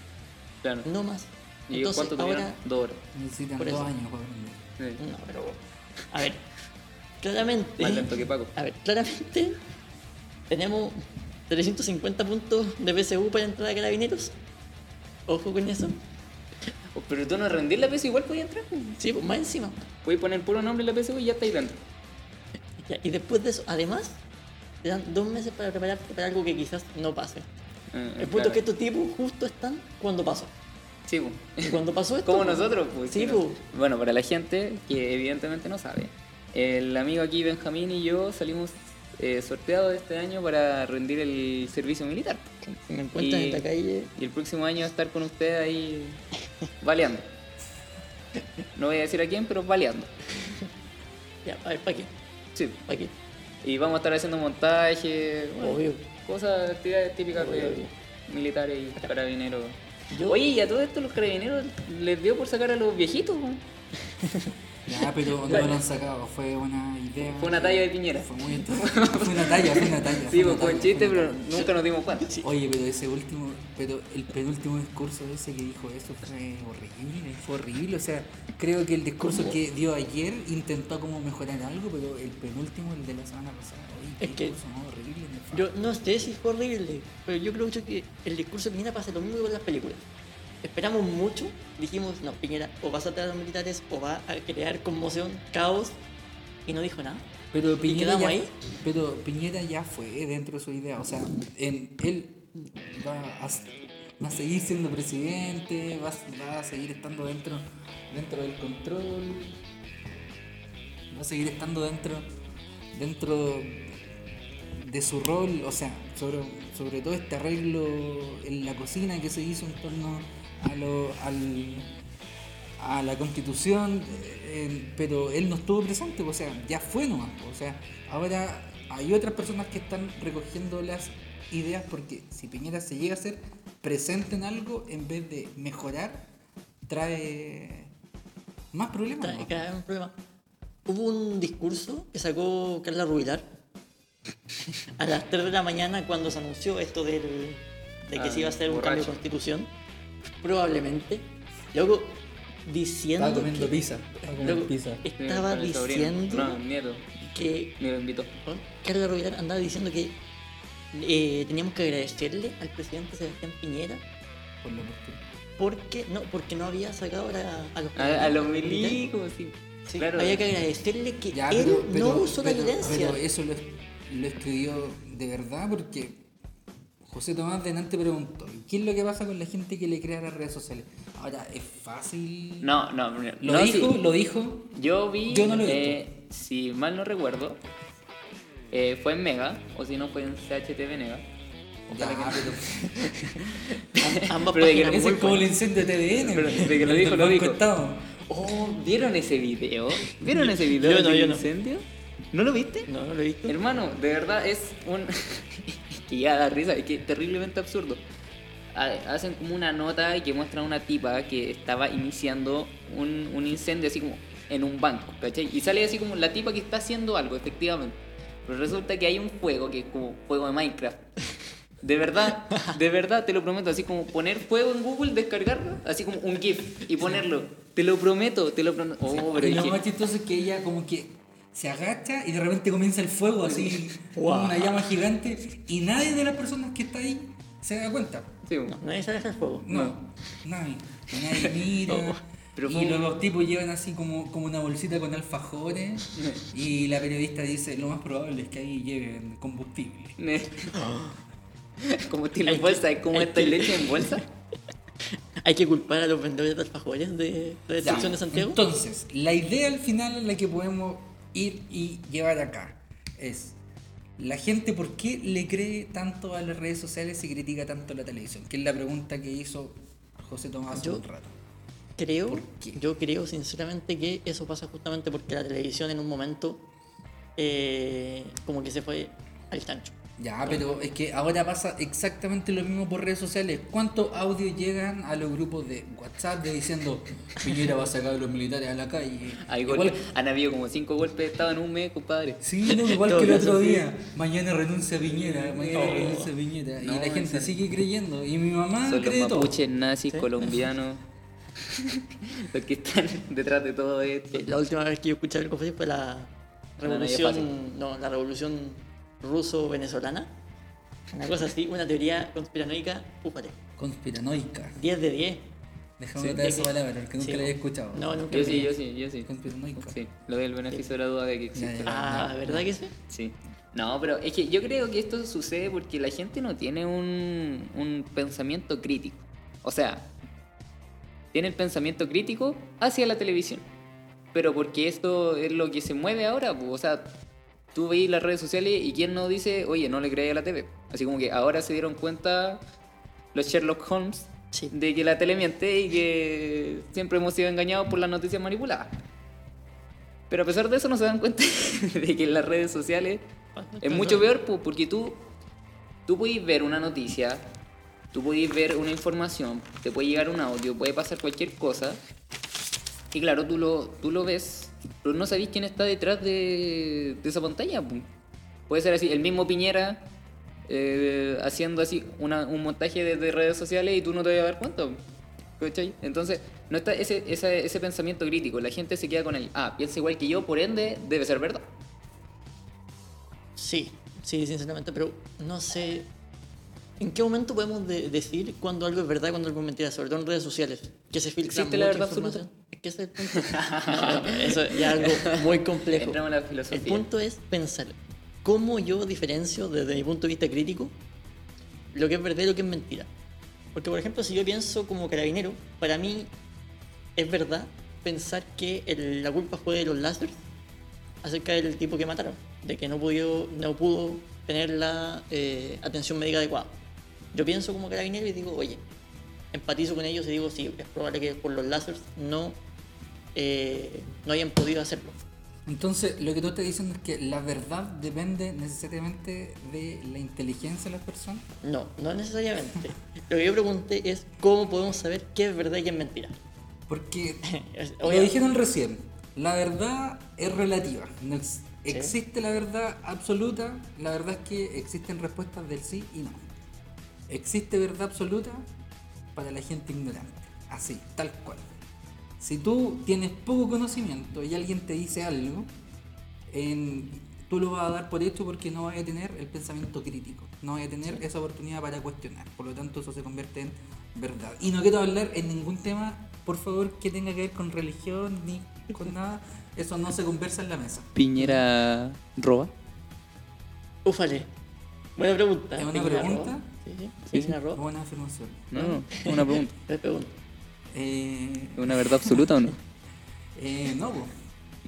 claro. no más. ¿Y Entonces cuánto tuvieron? ahora... Dos horas. Necesitan Por dos eso. años para. Sí. No, pero... A ver, claramente... Más lento que Paco. A ver, claramente tenemos 350 puntos de PSU para entrar a carabineros. Ojo con eso. Oh, Pero tú no rendís la PSU, igual podías entrar. pues. Sí, pues más encima. Puedes poner puro nombre en la PSU y ya estáis dentro. Ya, y después de eso, además, te dan dos meses para prepararte para algo que quizás no pase. Eh, El punto claro. es que estos tipos justo están cuando pasó. Sí, pues. Cuando pasó esto. Como nosotros, pues. Sí, pues. Bueno, para la gente que evidentemente no sabe, el amigo aquí, Benjamín y yo salimos eh, sorteados este año para rendir el servicio militar. Si me encuentran Y- en la calle. Y el próximo año estar con ustedes ahí baleando. No voy a decir a quién, pero baleando. Ya, a ver, ¿para qué? Sí. ¿Para qué? Y vamos a estar haciendo montaje, bueno, cosas, actividades típicas Obvio, de obvio. militares y carabineros. Yo- Oye, y a todo esto los carabineros les dio por sacar a los viejitos. Ya, pero no lo han sacado, fue una idea. Fue una talla de Piñera. Fue muy Fue una talla, fue una talla. Sí, pues fue un chiste, pero nunca nos dimos cuenta. Oye, pero ese último, pero el penúltimo discurso ese que dijo eso fue horrible, fue horrible. O sea, creo que el discurso que dio ayer intentó como mejorar algo, pero el penúltimo, el de la semana pasada, oye, Es que- discurso más horrible. Yo no sé si fue horrible, pero yo creo mucho que el discurso de Piñera pasa lo mismo con las películas. Esperamos mucho, dijimos, no, Piñera o va a saltar a los militares o va a crear conmoción, caos, y no dijo nada. Pero Piñera, ya, ahí? pero Piñera ya fue dentro de su idea. O sea, en, él va a, va a seguir siendo presidente, va, a- va a seguir estando dentro, dentro del control, va a seguir estando dentro, dentro de su rol. O sea, sobre, sobre todo este arreglo en la cocina que se hizo en torno a lo, al, a la constitución, eh, pero él no estuvo presente, o sea, ya fue nomás. O sea, ahora hay otras personas que están recogiendo las ideas porque si Piñera se llega a ser presente en algo, en vez de mejorar, trae más problemas. Trae ¿no? cada vez un problema. Hubo un discurso que sacó Carla Rubilar a las 3 de la mañana cuando se anunció esto del, de que Ah, se iba a hacer un cambio de constitución. Probablemente. Luego, diciendo. Estaba comiendo que- pizza. Estaba comiendo pizza. estaba diciendo No, nieto. que Ni lo invitó. Carla Rubilar andaba diciendo que eh, teníamos que agradecerle al presidente Sebastián Piñera Por lo postura. porque no, porque no había sacado a, la- a los A, a los milicos, sí. Sí, claro. había que agradecerle que Ya, él pero, pero- no usó pero- la violencia. pero eso lo, lo escribió de verdad porque José Tomás delante preguntó, ¿qué es lo que pasa con la gente que le crea las redes sociales? Ahora, es fácil... No, no, no. Lo no, dijo, sí. lo dijo. Yo vi, Yo no lo eh, si mal no recuerdo, eh, fue en Mega, o si no fue en CHTV Mega. Ya, que- Ambas Pero de que ese como el incendio de TVN. Pero de que lo dijo, lo dijo. Oh, ¿vieron ese video? ¿Vieron ese video Yo no, del yo no. incendio? ¿No lo viste? No, no lo he visto. Hermano, de verdad es un. que ya da risa, es que es terriblemente absurdo. Ha- Hacen como una nota y que muestran una tipa que estaba iniciando un, un incendio así como en un banco, ¿cachai? Y sale así como la tipa que está haciendo algo, efectivamente. Pero resulta que hay un juego que es como juego de Minecraft. De verdad, de verdad, te lo prometo. Así como poner fuego en Google, descargarlo, así como un GIF y ponerlo. Te lo prometo, te lo prometo. Oh, pero y lo más chistoso es que ella como que se agacha y de repente comienza el fuego así, Wow. como una llama gigante y nadie de las personas que está ahí se da cuenta. Sí, No, nadie sabe hacer fuego. No, nadie. Nadie mira. Oh, pero y un- los tipos llevan así como, como una bolsita con alfajores. y la periodista dice: Lo más probable es que ahí lleven combustible. Hay en bolsa, es como esta leche en bolsa. Hay que culpar a los vendedores de alfajores de la destrucción de Santiago. Entonces, la idea al final en la que podemos ir y llevar acá es. La gente, ¿por qué le cree tanto a las redes sociales y critica tanto a la televisión? Que es la pregunta que hizo José Tomás hace un rato. Creo, yo creo sinceramente que eso pasa justamente porque la televisión en un momento eh, como que se fue al chancho. Ya, pero es que ahora pasa exactamente lo mismo por redes sociales. ¿Cuántos audios llegan a los grupos de WhatsApp de diciendo Piñera va a sacar a los militares a la calle? Hay Igual- golpes- han habido como cinco golpes de estado en un mes, compadre. Sí, no, igual Todo que el otro día. Mañana renuncia Piñera, mañana Oh. renuncia Piñera. y la gente sigue creyendo. Y mi mamá Son los cree todo. mapuches nazis Sí. colombianos. los que están detrás de todo esto. La última vez que yo escuché algo así fue la revolución, no, la revolución ruso-venezolana. Una cosa así, una teoría conspiranoica, ufale. Conspiranoica. 10 de 10. Déjame Sí, notar de esa que- palabra, porque nunca sí, la había escuchado. No, nunca Yo sí, yo sí, yo sí. Conspiranoica. Sí, lo doy el beneficio de la duda de que existe. Ya, ya. Ah, No, ¿verdad no. que sí? Sí. No, pero es que yo creo que esto sucede porque la gente no tiene un, un pensamiento crítico. O sea, tiene el pensamiento crítico hacia la televisión. Pero porque esto es lo que se mueve ahora, pues, o sea, tú veis las redes sociales y quién no dice, oye, no le creáis a la TV. Así como que ahora se dieron cuenta los Sherlock Holmes Sí. de que la tele miente y que siempre hemos sido engañados por las noticias manipuladas. Pero a pesar de eso no se dan cuenta de que en las redes sociales es mucho peor po, porque tú, tú puedes ver una noticia, tú puedes ver una información, te puede llegar un audio, puede pasar cualquier cosa. Y claro, tú lo, tú lo ves, pero no sabéis quién está detrás de, de esa pantalla. Puede ser así, el mismo Piñera eh, haciendo así un montaje desde redes sociales y tú no te vas a dar cuenta. ¿cachai? Entonces, no está ese, ese, ese pensamiento crítico. La gente se queda con el, ah, piensa igual que yo, por ende, debe ser verdad. Sí, sí, sinceramente, pero no sé. ¿En qué momento podemos de- decir cuando algo es verdad y cuando algo es mentira? Sobre todo en redes sociales, que se filtra ¿Existe la mucha verdad información. absoluta? Es que ese es el punto. No, no, eso ya es algo muy complejo. Entramos en la El filosofía. punto es pensar cómo yo diferencio desde mi punto de vista crítico lo que es verdad y lo que es mentira. Porque, por ejemplo, si yo pienso como carabinero, para mí es verdad pensar que el- la culpa fue de los láseres acerca del tipo que mataron, de que no pudo, no pudo tener la eh, atención médica adecuada. Yo pienso como carabinero y digo, oye, empatizo con ellos y digo, sí, es probable que por los láseres no, eh, no hayan podido hacerlo. Entonces, lo que tú estás diciendo es que la verdad depende necesariamente de la inteligencia de las personas. No, no necesariamente. Lo que yo pregunté es cómo podemos saber qué es verdad y qué es mentira. Porque lo dijeron recién, la verdad es relativa. No ex- existe la verdad absoluta, la verdad es que existen respuestas del sí y no. Existe verdad absoluta para la gente ignorante, así, tal cual. Si tú tienes poco conocimiento y alguien te dice algo, en- tú lo vas a dar por hecho porque no vas a tener el pensamiento crítico, no vas a tener esa oportunidad para cuestionar. Por lo tanto, eso se convierte en verdad. Y no quiero hablar en ningún tema, por favor, que tenga que ver con religión ni con nada. Eso no se conversa en la mesa. Piñera roba. Úfale. Buena pregunta. ¿Es una ¿Piñera pregunta? roba? Sí, sí. Sí, ¿Piñera roba? Buena afirmación. No, no, una pregunta. Les pregunto. Eh, ¿Es una verdad absoluta o no? eh, no.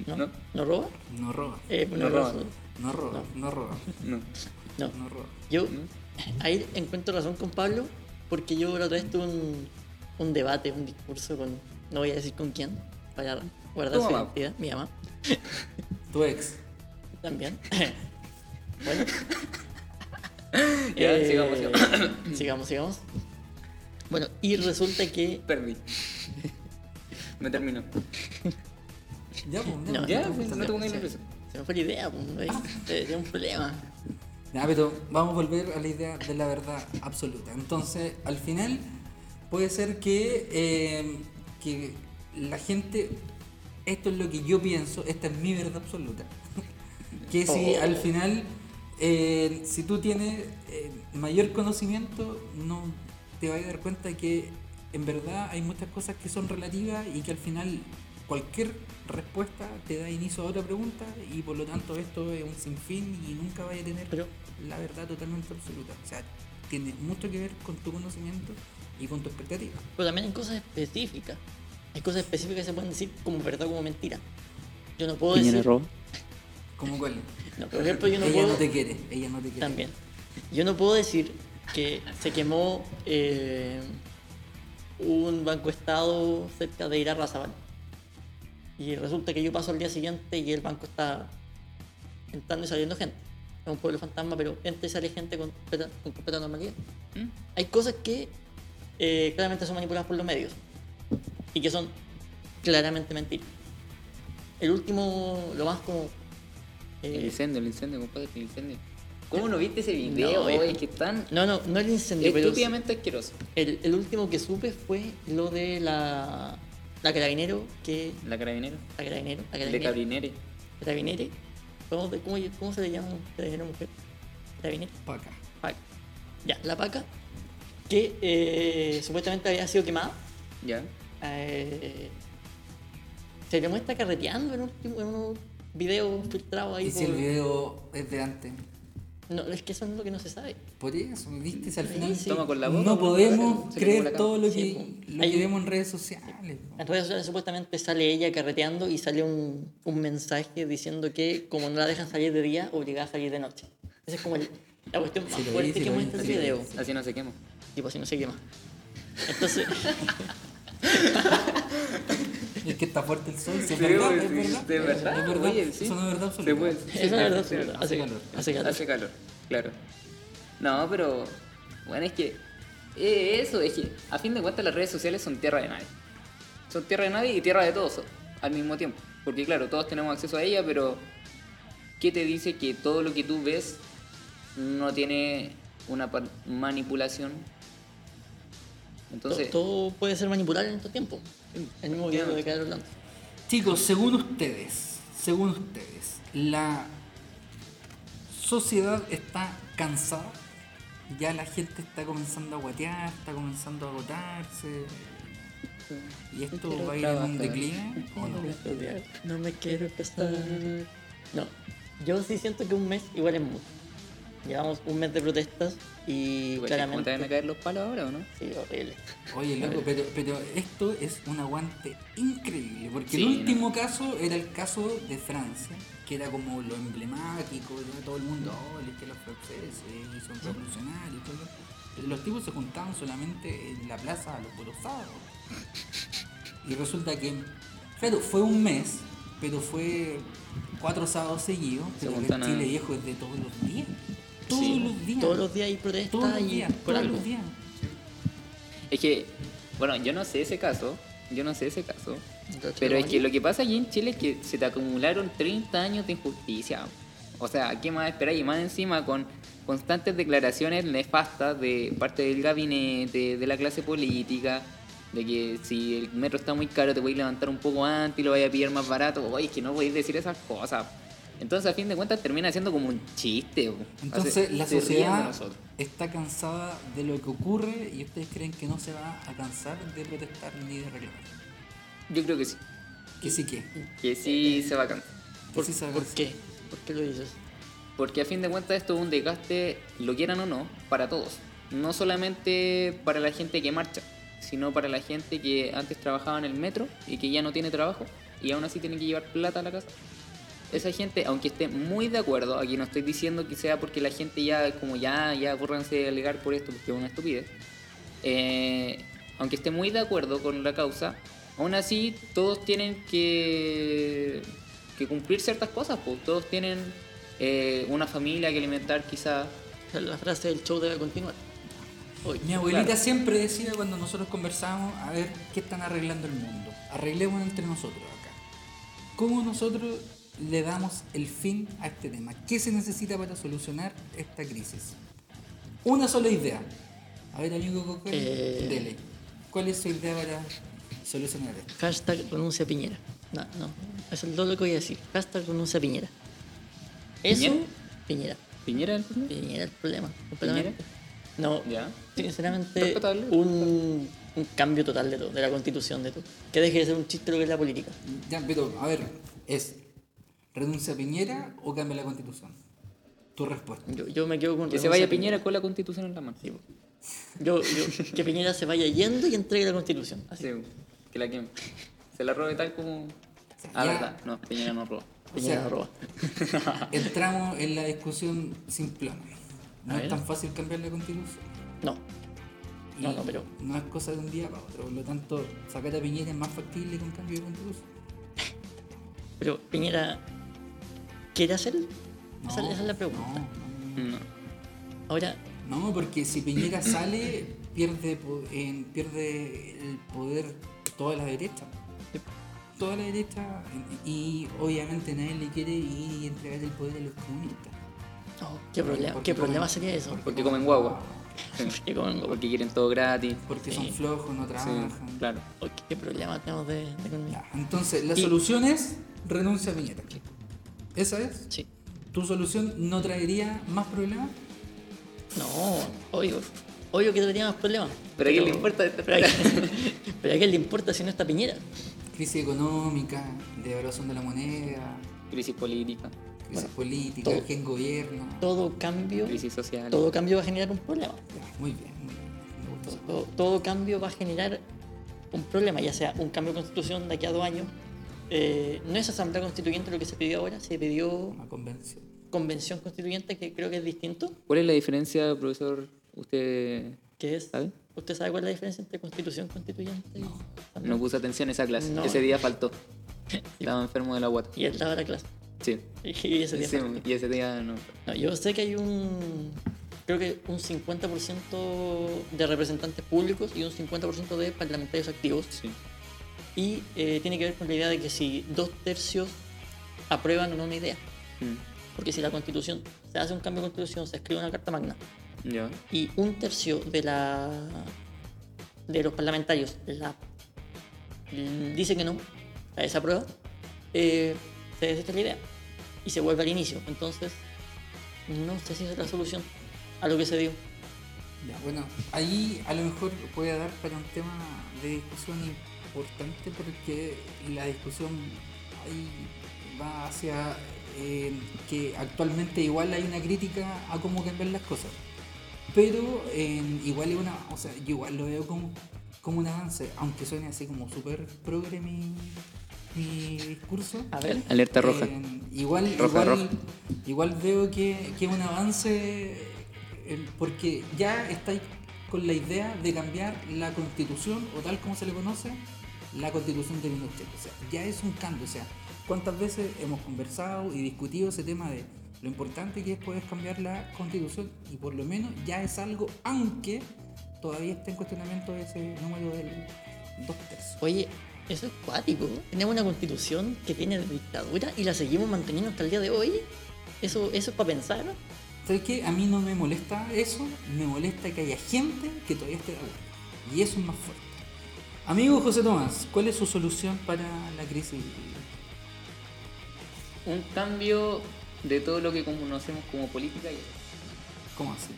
¿No? No. ¿No roba? no roba. Eh, No una roba. No roba, no roba, No. No. no roba. Yo ahí encuentro razón con Pablo porque yo la otra vez tuve un, un debate, un discurso con, no voy a decir con quién, para guardar Tu su identidad, mi mamá Tu ex. también. bueno. Ya, Eh, sigamos, sigamos. sigamos, sigamos. Bueno, y resulta que Perdí. Me terminó. Ya, pues, No, Ya, pues, no te pongas se, nervioso. se me fue la idea, pues, ¿no? es, es un problema. Ya, pero vamos a volver a la idea de la verdad absoluta. Entonces, al final, puede ser que, eh, que la gente, esto es lo que yo pienso, esta es mi verdad absoluta. que si Oh. al final, eh, si tú tienes eh, mayor conocimiento, no te vas a dar cuenta que en verdad hay muchas cosas que son relativas y que al final cualquier respuesta te da inicio a otra pregunta y por lo tanto esto es un sinfín y nunca vaya a tener Pero- la verdad totalmente absoluta. O sea, tiene mucho que ver con tu conocimiento y con tu expectativa. Pero también hay cosas específicas. Hay cosas específicas que se pueden decir como verdad o como mentira. Yo no puedo decir. ¿Cómo cuál? No, por ejemplo, yo no ella puedo. no te quiere, ella no te quiere. También. Yo no puedo decir que se quemó eh, un banco estado cerca de Ira Razabal. Y resulta que yo paso al día siguiente y el banco está entrando y saliendo gente. Es un pueblo fantasma, pero entra y sale gente con completa, con completa normalidad. ¿Mm? Hay cosas que eh, claramente son manipuladas por los medios y que son claramente mentiras. El último, lo más como. El eh, incendio, el incendio, compadre, el incendio. ¿Cómo no viste ese video? No, hijo. que tan no, no, no el incendio, pero estúpidamente asqueroso. El, el último que supe fue lo de la, la carabinero que. La carabinero. La carabinero. La El de carabinero. carabinere. Carabinere. ¿Cómo, cómo, cómo se le llama un carabinero mujer? Carabinero. Paca. Paca. Ya, la paca. Que eh, supuestamente había sido quemada. Ya. Eh, se le muestra carreteando en, último, en unos videos filtrados ahí. Y si el video es de antes. No, es que eso es lo que no se sabe. Por eso, ¿viste? Si al final Sí, Toma con la boca. no podemos creer todo lo Sí, que, pues. lo Hay- que vemos en redes sociales. En redes sociales supuestamente sale ella carreteando y sale un, un mensaje diciendo que como no la dejan salir de día, obligada a salir de noche. Esa es como el- la cuestión más Sí fuerte sí que muestra sí vi. video. Así no se quema. Tipo, si no se quema. Entonces, Es que está fuerte el sol, es Sí, verdad, es sí, verdad. de verdad, Es verdad, oye, sí. es una verdad Se puede. es una verdad sí, absoluta. hace calor. Hace calor. Hace calor, claro. No, pero. Bueno, es que. eh, eso, es que a fin de cuentas las redes sociales son tierra de nadie. Son tierra de nadie y tierra de todos al mismo tiempo. Porque, claro, todos tenemos acceso a ella, pero. ¿Qué te dice que todo lo que tú ves no tiene una manipulación? Entonces. todo, todo puede ser manipulable en estos tiempos. El mismo video de Carlos Orlando. Chicos, según ustedes, según ustedes, la sociedad está cansada. Ya la gente está comenzando a guatear, está comenzando a agotarse. ¿Y esto va a ir en un declive o no? No me quiero empezar. No, yo sí siento que un mes igual es mucho. Llevamos un mes de protestas y Igual, ¿Cómo te van a claramente. caer los palos ahora o no? Sí, horrible. Oye, loco, pero, pero esto es un aguante increíble, porque Sí, el último caso era el caso de Francia, que era como lo emblemático, ¿no? todo el mundo, oh, es que los franceses y son revolucionarios, y todo. Pero Los tipos se juntaban solamente en la plaza los puros sábados. Y resulta que, claro, fue un mes, pero fue cuatro sábados seguidos, Se pero que a- Chile viejo es de todos los días. Todos Sí, los días. Todos los días hay protestas Todos los y días, por todos algo. los días. Es que, bueno, yo no sé ese caso, yo no sé ese caso, Entonces, pero es que lo que pasa aquí en Chile es que se te acumularon 30 años de injusticia. O sea, ¿qué más esperar? Y más encima con constantes declaraciones nefastas de parte del gabinete, de la clase política, de que si el metro está muy caro te voy a levantar un poco antes y lo vaya a pillar más barato. Oye, es que no podéis decir esas cosas. Entonces, a fin de cuentas, termina siendo como un chiste. Entonces Hace- la sociedad está cansada de lo que ocurre y ustedes creen que no se va a cansar de protestar ni de reclamar. Yo creo que sí. Que sí que. Que sí se va a cansar. ¿Por, sí por qué? ¿Por qué lo dices? Porque a fin de cuentas esto es un desgaste, lo quieran o no, para todos. No solamente para la gente que marcha, sino para la gente que antes trabajaba en el metro y que ya no tiene trabajo y aún así tiene que llevar plata a la casa. Esa gente, aunque esté muy de acuerdo, aquí no estoy diciendo que sea porque la gente ya, como ya, ya acórranse de alegar por esto, porque es una estupidez, eh, aunque esté muy de acuerdo con la causa, aún así todos tienen que, que cumplir ciertas cosas, pues todos tienen eh, una familia que alimentar quizás. La frase del show debe continuar. Hoy. Mi abuelita Claro. siempre decía cuando nosotros conversábamos, a ver, ¿qué están arreglando el mundo? Arreglemos entre nosotros acá. ¿Cómo nosotros le damos el fin a este tema? ¿Qué se necesita para solucionar esta crisis? Una sola idea. A ver, amigo Coco, Eh. dele. ¿Cuál es su idea para solucionar esto? Hashtag renuncia a Piñera. No, no. Eso es todo lo que voy a decir. Hashtag renuncia a Piñera. Eso, ¿Piñera? Piñera. ¿Piñera entonces? Piñera el problema. completamente. No, Ya. sinceramente, un, un cambio total de todo, de la constitución, de todo. Que deje de ser un chiste lo que es la política. Ya, pero, a ver, ¿es renuncia a Piñera o cambia la constitución? Tu respuesta. Yo, yo me quedo con Que se vaya a Piñera con la constitución en la mano. Sí. Yo, yo- que Piñera se vaya yendo y entregue la constitución. Así. Sí, que la queme. Se la robe tal como. Ah, verdad. No, Piñera no roba. Piñera sea, no roba. Entramos en la discusión simplona. No A es ver. tan fácil cambiar la constitución. No. Y No, no, pero- No es cosa de un día para otro. Por lo tanto, sacar a Piñera es más factible que un cambio de constitución. Pero Piñera, ¿quiere hacerlo? esa, No, esa es la pregunta. No. Ahora, no, porque si Piñera sale, pierde, pierde el poder toda la derecha. Toda la derecha. Y obviamente nadie le quiere ir y entregar el poder a los comunistas. no, ¿qué, problema, Porque ¿qué comen- problema sería eso? Porque comen guagua. ¿Qué, comen- Porque quieren todo gratis. Porque Sí. son flojos, no Sí, trabajan. claro. ¿Qué problema tenemos de, de? Ya, Entonces, la Y- solución es renuncia a Piñera. ¿Esa es? Sí. ¿Tu solución no traería más problemas? No, obvio. Obvio que tendría más problemas. Pero a quién le importa esta Pero a, quién- pero a quién le importa si no está Piñera. Crisis económica, devaluación de la moneda, Crisis política, crisis política, todo. quién gobierna. Todo cambio, crisis social. todo cambio va a generar un problema. Muy bien, muy bien. Eso. Todo, todo cambio va a generar un problema, ya sea un cambio de constitución de aquí a dos años. Eh, no es asamblea constituyente lo que se pidió ahora, se pidió Una convención. convención constituyente, que creo que es distinto. ¿Cuál es la diferencia, profesor? ¿Usted es, ¿Sabe? ¿Usted sabe cuál es la diferencia entre constitución constituyente y asamblea? no puso atención a esa clase? No. Ese día faltó. Estaba enfermo de la guata. Y él daba la clase. Sí. Y ese día Sí, y ese día no. No, yo sé que hay un. Creo que un 50% de representantes públicos y un 50% de parlamentarios activos. Sí. Y eh, tiene que ver con la idea de que si dos tercios aprueban o no una idea. Mm. Porque si la constitución, se hace un cambio de constitución, se escribe una carta magna y un tercio de la de los parlamentarios la, dice que no, a esa prueba, eh, se desecha la idea y se vuelve al inicio. Entonces, no sé si esa es la solución a lo que se dio. Ya, bueno, ahí a lo mejor puede dar para un tema de discusión importante porque la discusión ahí va hacia eh, que actualmente igual hay una crítica a cómo cambiar las cosas. Pero eh, igual es una, o sea, yo igual lo veo como, como un avance, aunque suene así como súper progre mi, mi discurso. A ver, Alerta roja. Eh, igual, Roja, igual, roja. igual veo que, que es un avance porque ya estáis con la idea de cambiar la constitución o tal como se le conoce, la constitución de Pinochet. O sea, ya es un cambio. O sea, ¿cuántas veces hemos conversado y discutido ese tema de lo importante que es poder cambiar la constitución? Y por lo menos ya es algo, aunque todavía está en cuestionamiento ese número del dos tercios. oye, eso es cuático. Tenemos una constitución que viene de dictadura y la seguimos manteniendo hasta el día de hoy. Eso, eso es para pensar. ¿Sabes qué? A mí no me molesta eso, me molesta que haya gente que todavía esté de acuerdo. Y eso es más fuerte. Amigo José Tomás, ¿cuál es su solución para la crisis? Un cambio de todo lo que conocemos como política. y- ¿Cómo así?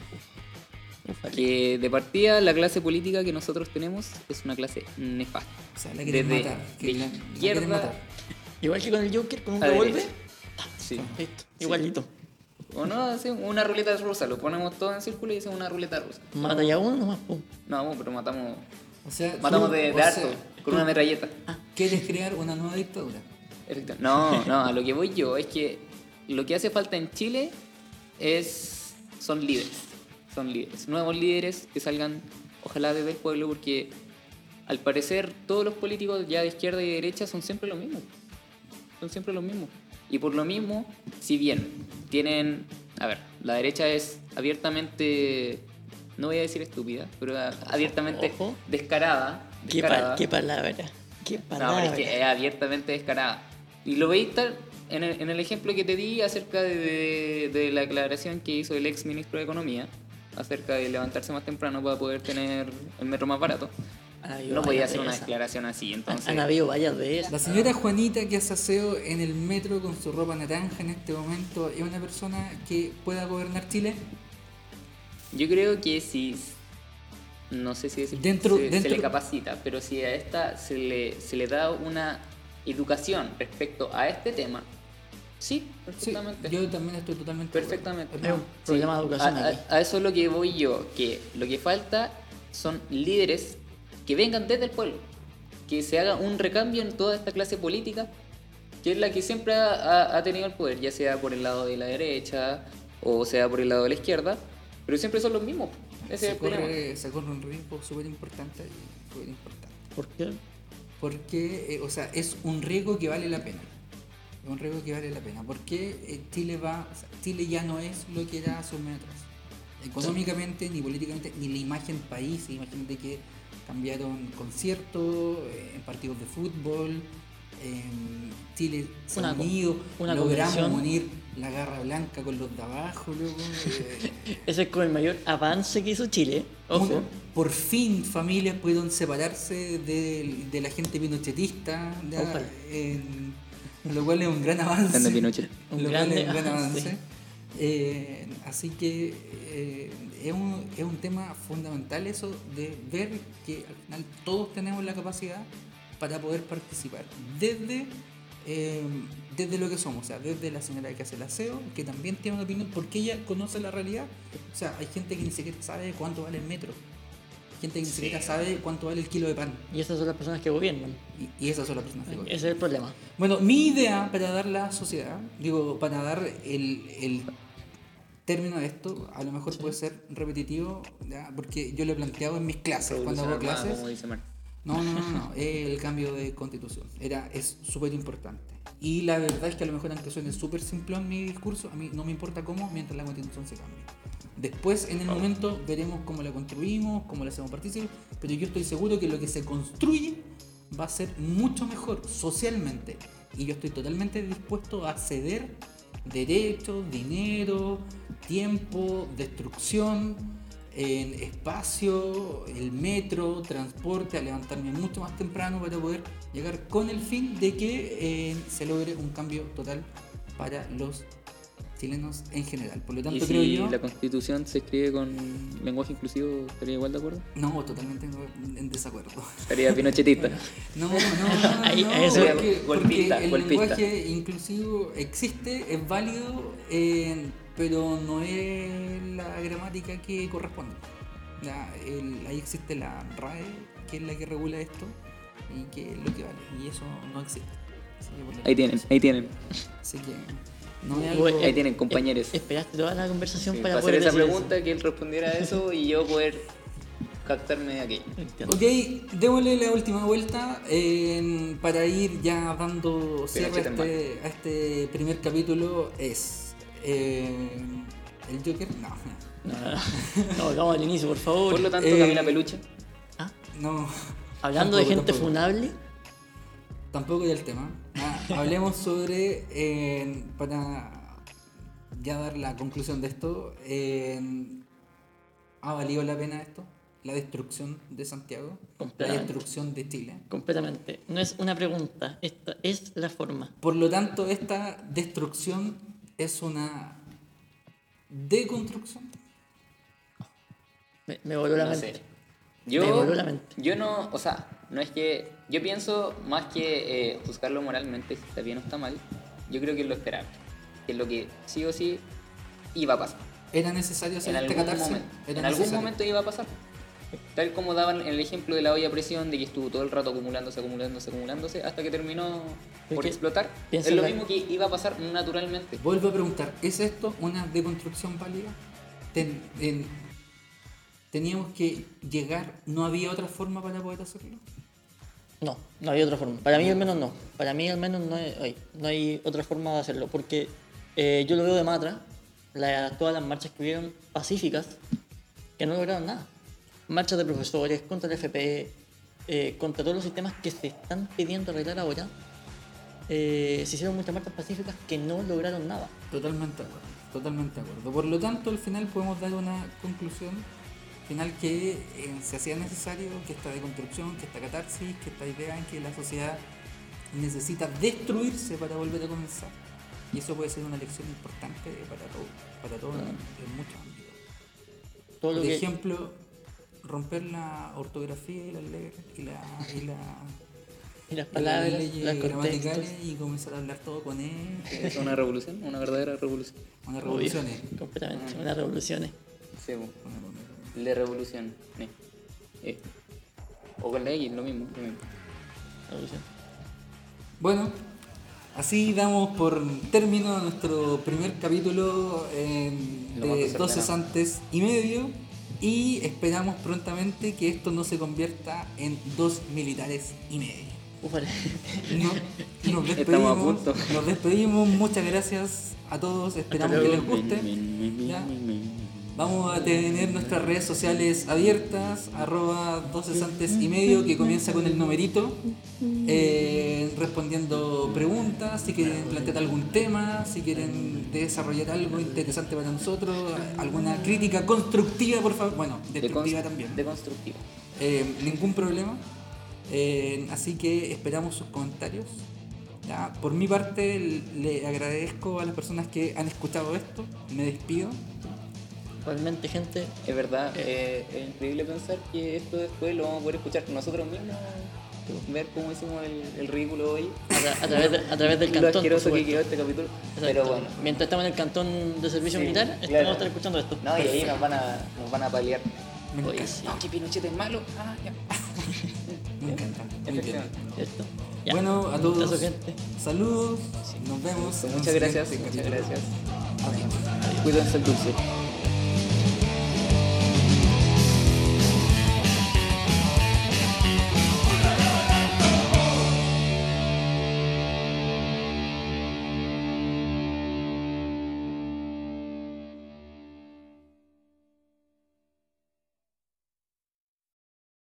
Que de partida la clase política que nosotros tenemos es una clase nefasta. O sea, la quieren Desde matar. que de la, la quieren izquierda matar. Igual que con el Joker, con un derecha. Sí. Listo, igualito. O no, hacemos una ruleta rusa, lo ponemos todo en círculo y hacemos una ruleta rusa. Mata ya uno nomás. No, pero matamos, O sea, matamos tú- de, de harto, con una metralleta. ¿Quieres crear una nueva dictadura? No, no, a lo que voy yo es que lo que hace falta en Chile es son líderes, son líderes, nuevos líderes que salgan, ojalá desde el pueblo, porque al parecer todos los políticos ya de izquierda y de derecha son siempre los mismos, son siempre los mismos. Y por lo mismo, si bien tienen, a ver, la derecha es abiertamente, no voy a decir estúpida, pero abiertamente ojo. descarada. Qué, pa- descarada. qué palabra. Qué No, palabra. pero es que es abiertamente descarada. Y lo veis tal en el, en el ejemplo que te di acerca de, de- de la aclaración que hizo el ex ministro de Economía acerca de levantarse más temprano para poder tener el metro más barato. No podía hacer una declaración así, entonces... han habido varias de esas. La señora Juanita que hace aseo en el metro con su ropa naranja en este momento es una persona que pueda gobernar Chile. Yo creo que si... No sé si decir Dentro- se, se dentro- le capacita, pero si a esta se le, se le da una educación respecto a este tema, sí, Sí, perfectamente. yo también estoy totalmente. de. Perfectamente. Es un problema de A, educación a- aquí. a eso es lo que voy yo, que lo que falta son líderes que vengan desde el pueblo, que se haga un recambio en toda esta clase política, que es la que siempre ha, ha- ha tenido el poder, ya sea por el lado de la derecha o sea por el lado de la izquierda, pero siempre son los mismos. Ese es se, el problema. corre, se corre un riesgo súper importante súper importante. ¿Por qué? Porque, eh, o sea, es un riesgo que vale la pena. Es un riesgo que vale la pena. Porque eh, Chile va, o sea, Chile ya no es lo que era hace un mes atrás. Económicamente, ni políticamente, ni la imagen país. Imagínate que cambiaron conciertos, eh, en partidos de fútbol. en Chile se ha Una unido, una logramos convención. unir la garra blanca con los de abajo, loco. eh, Ese es como el mayor avance que hizo Chile. Ojo. por fin familias pudieron separarse de, de la gente pinochetista, en- lo cual es un gran avance. Grande Pinochet. Un Lo cual grande es un gran avance. avance. Eh, así que eh, es, un, es un tema fundamental eso de ver que al final todos tenemos la capacidad para poder participar desde eh, desde lo que somos, o sea, desde la señora que hace el aseo, que también tiene una opinión porque ella conoce la realidad. O sea, hay gente que ni siquiera sabe cuánto vale el metro, gente que ni siquiera sabe cuánto vale el kilo de pan, Y esas son las personas que gobiernan. y, y esas son las personas que Ese es el problema. bueno, mi idea para dar la sociedad, digo, para dar el, el término de esto, a lo mejor puede ser repetitivo, ¿ya? porque yo lo he planteado en mis clases, cuando hago clases. No, no, no, no, el cambio de constitución. Era, es súper importante. Y la verdad es que a lo mejor aunque suene súper simplón mi discurso, a mí no me importa cómo mientras la constitución se cambie. Después, en el momento, veremos cómo la construimos, cómo la hacemos partícipe, pero yo estoy seguro que lo que se construye va a ser mucho mejor socialmente. Y yo estoy totalmente dispuesto a ceder derechos, dinero, tiempo, destrucción, en espacio, el metro, transporte, a levantarme mucho más temprano para poder llegar con el fin de que eh, se logre un cambio total para los chilenos en general. Por lo tanto, Y creo si yo. la constitución se escribe con lenguaje inclusivo, ¿estaría igual de acuerdo? No, totalmente en desacuerdo. Estaría pinochetista. No, no, no, Ahí- no, ahí eso- porque, porque Golpista, el golpista. lenguaje inclusivo existe, es válido, eh, pero no es la gramática que corresponde. La- el- ahí existe la RAE, que es la que regula esto, y que es lo que vale, y eso no existe. Ahí tienen, ahí tienen. Así que no algo... Ahí tienen, compañeros. Esperaste toda la conversación Sí, para poder hacer esa decir eso. pregunta, que él respondiera a eso y yo poder captarme de aquello. Entiendo. Ok, démosle la última vuelta eh, para ir ya dando cierre a este, a este primer capítulo. Es eh, el Joker. No, No, no, vamos al inicio, por favor. Por lo tanto, Eh, Camila Peluche. Ah, no. Hablando de gente tampoco. funable, Tampoco del tema. Ah, hablemos sobre, eh, para ya dar la conclusión de esto, eh, ¿ha valido la pena esto? La destrucción de Santiago, la destrucción de Chile. completamente. No es una pregunta, esta es la forma. Por lo tanto, esta destrucción es una deconstrucción. Me, me voló la No mente. sé. Me Yo, voló la mente. yo no, o sea, no es que. Yo pienso más que eh, juzgarlo moralmente, si está bien o está mal. Yo creo que es lo esperable. Que es lo que sí o sí iba a pasar. ¿Era necesario hacer En este algún momento. Era En algún momento iba a pasar. Tal como daban en el ejemplo de la olla a presión, de que estuvo todo el rato acumulándose, acumulándose, acumulándose, hasta que terminó Es por que explotar. Es lo la- mismo que iba a pasar naturalmente. Vuelvo a preguntar, ¿es esto una deconstrucción válida? Ten- en- ¿Teníamos que llegar? ¿No había otra forma para poder hacerlo? No, no hay otra forma. Para mí al menos no. Para mí al menos no hay, no hay otra forma de hacerlo. Porque eh, yo lo veo de Matra, la- todas las marchas que hubieron pacíficas, que no lograron nada. Marchas de profesores contra el FPE, eh, contra todos los sistemas que se están pidiendo arreglar ahora. eh, se hicieron muchas marchas pacíficas que no lograron nada. Totalmente de acuerdo, totalmente de acuerdo. Por lo tanto, al final podemos dar una conclusión final que eh, se hacía necesario que esta deconstrucción, que esta catarsis, que esta idea en que la sociedad necesita destruirse para volver a comenzar. Y eso puede ser una lección importante para todo, para todo en, en muchos ámbitos. Todo Por ejemplo, romper la ortografía y las le- y la, y la, y las y las palabras, leyes gramaticales y comenzar a hablar todo con él. Es una revolución, una verdadera revolución. Una Obvio, revolución. eh. completamente, unas revoluciones. Sí, bo. Una revolución. de revolución. eh. Eh. O con la X, lo mismo. Lo mismo. revolución. Bueno, así damos por término nuestro primer capítulo eh, de desordenado. dos cesantes y medio y esperamos prontamente que esto no se convierta en dos militares y medio. No- nos a despedimos, punto. nos despedimos, muchas gracias a todos, esperamos que les guste. Ya. Vamos a tener nuestras redes sociales abiertas, arroba dos cesantes y medio, que comienza con el numerito, eh, respondiendo preguntas, si quieren plantear algún tema, si quieren desarrollar algo interesante para nosotros, alguna crítica constructiva, por favor, bueno, destructiva Decon- también. Deconstructiva. Eh, ningún problema. Eh, así que esperamos sus comentarios. Ya, Por mi parte, le agradezco a las personas que han escuchado esto. Me despido. Realmente, gente, Es verdad, eh, es increíble pensar que esto después lo vamos a poder escuchar nosotros mismos. Ver cómo hicimos el, el ridículo hoy. a, tra- a través, de- a través del Lo cantón. por asqueroso que quedó este capítulo. Exacto. Pero bueno. Mientras estamos en el cantón de servicio Sí, militar, claro. estamos estar escuchando esto. No, y ahí nos van a, nos van a paliar. Me Oye, sí, No, que Pinochet es malo. Ah, ya. Me encanta. Muy bien. Efectivamente. ¿cierto? Ya. Bueno, a todos. gente. Saludos. Nos vemos. un Muchas gracias, muchas gracias. Adiós. Cuídense el dulce.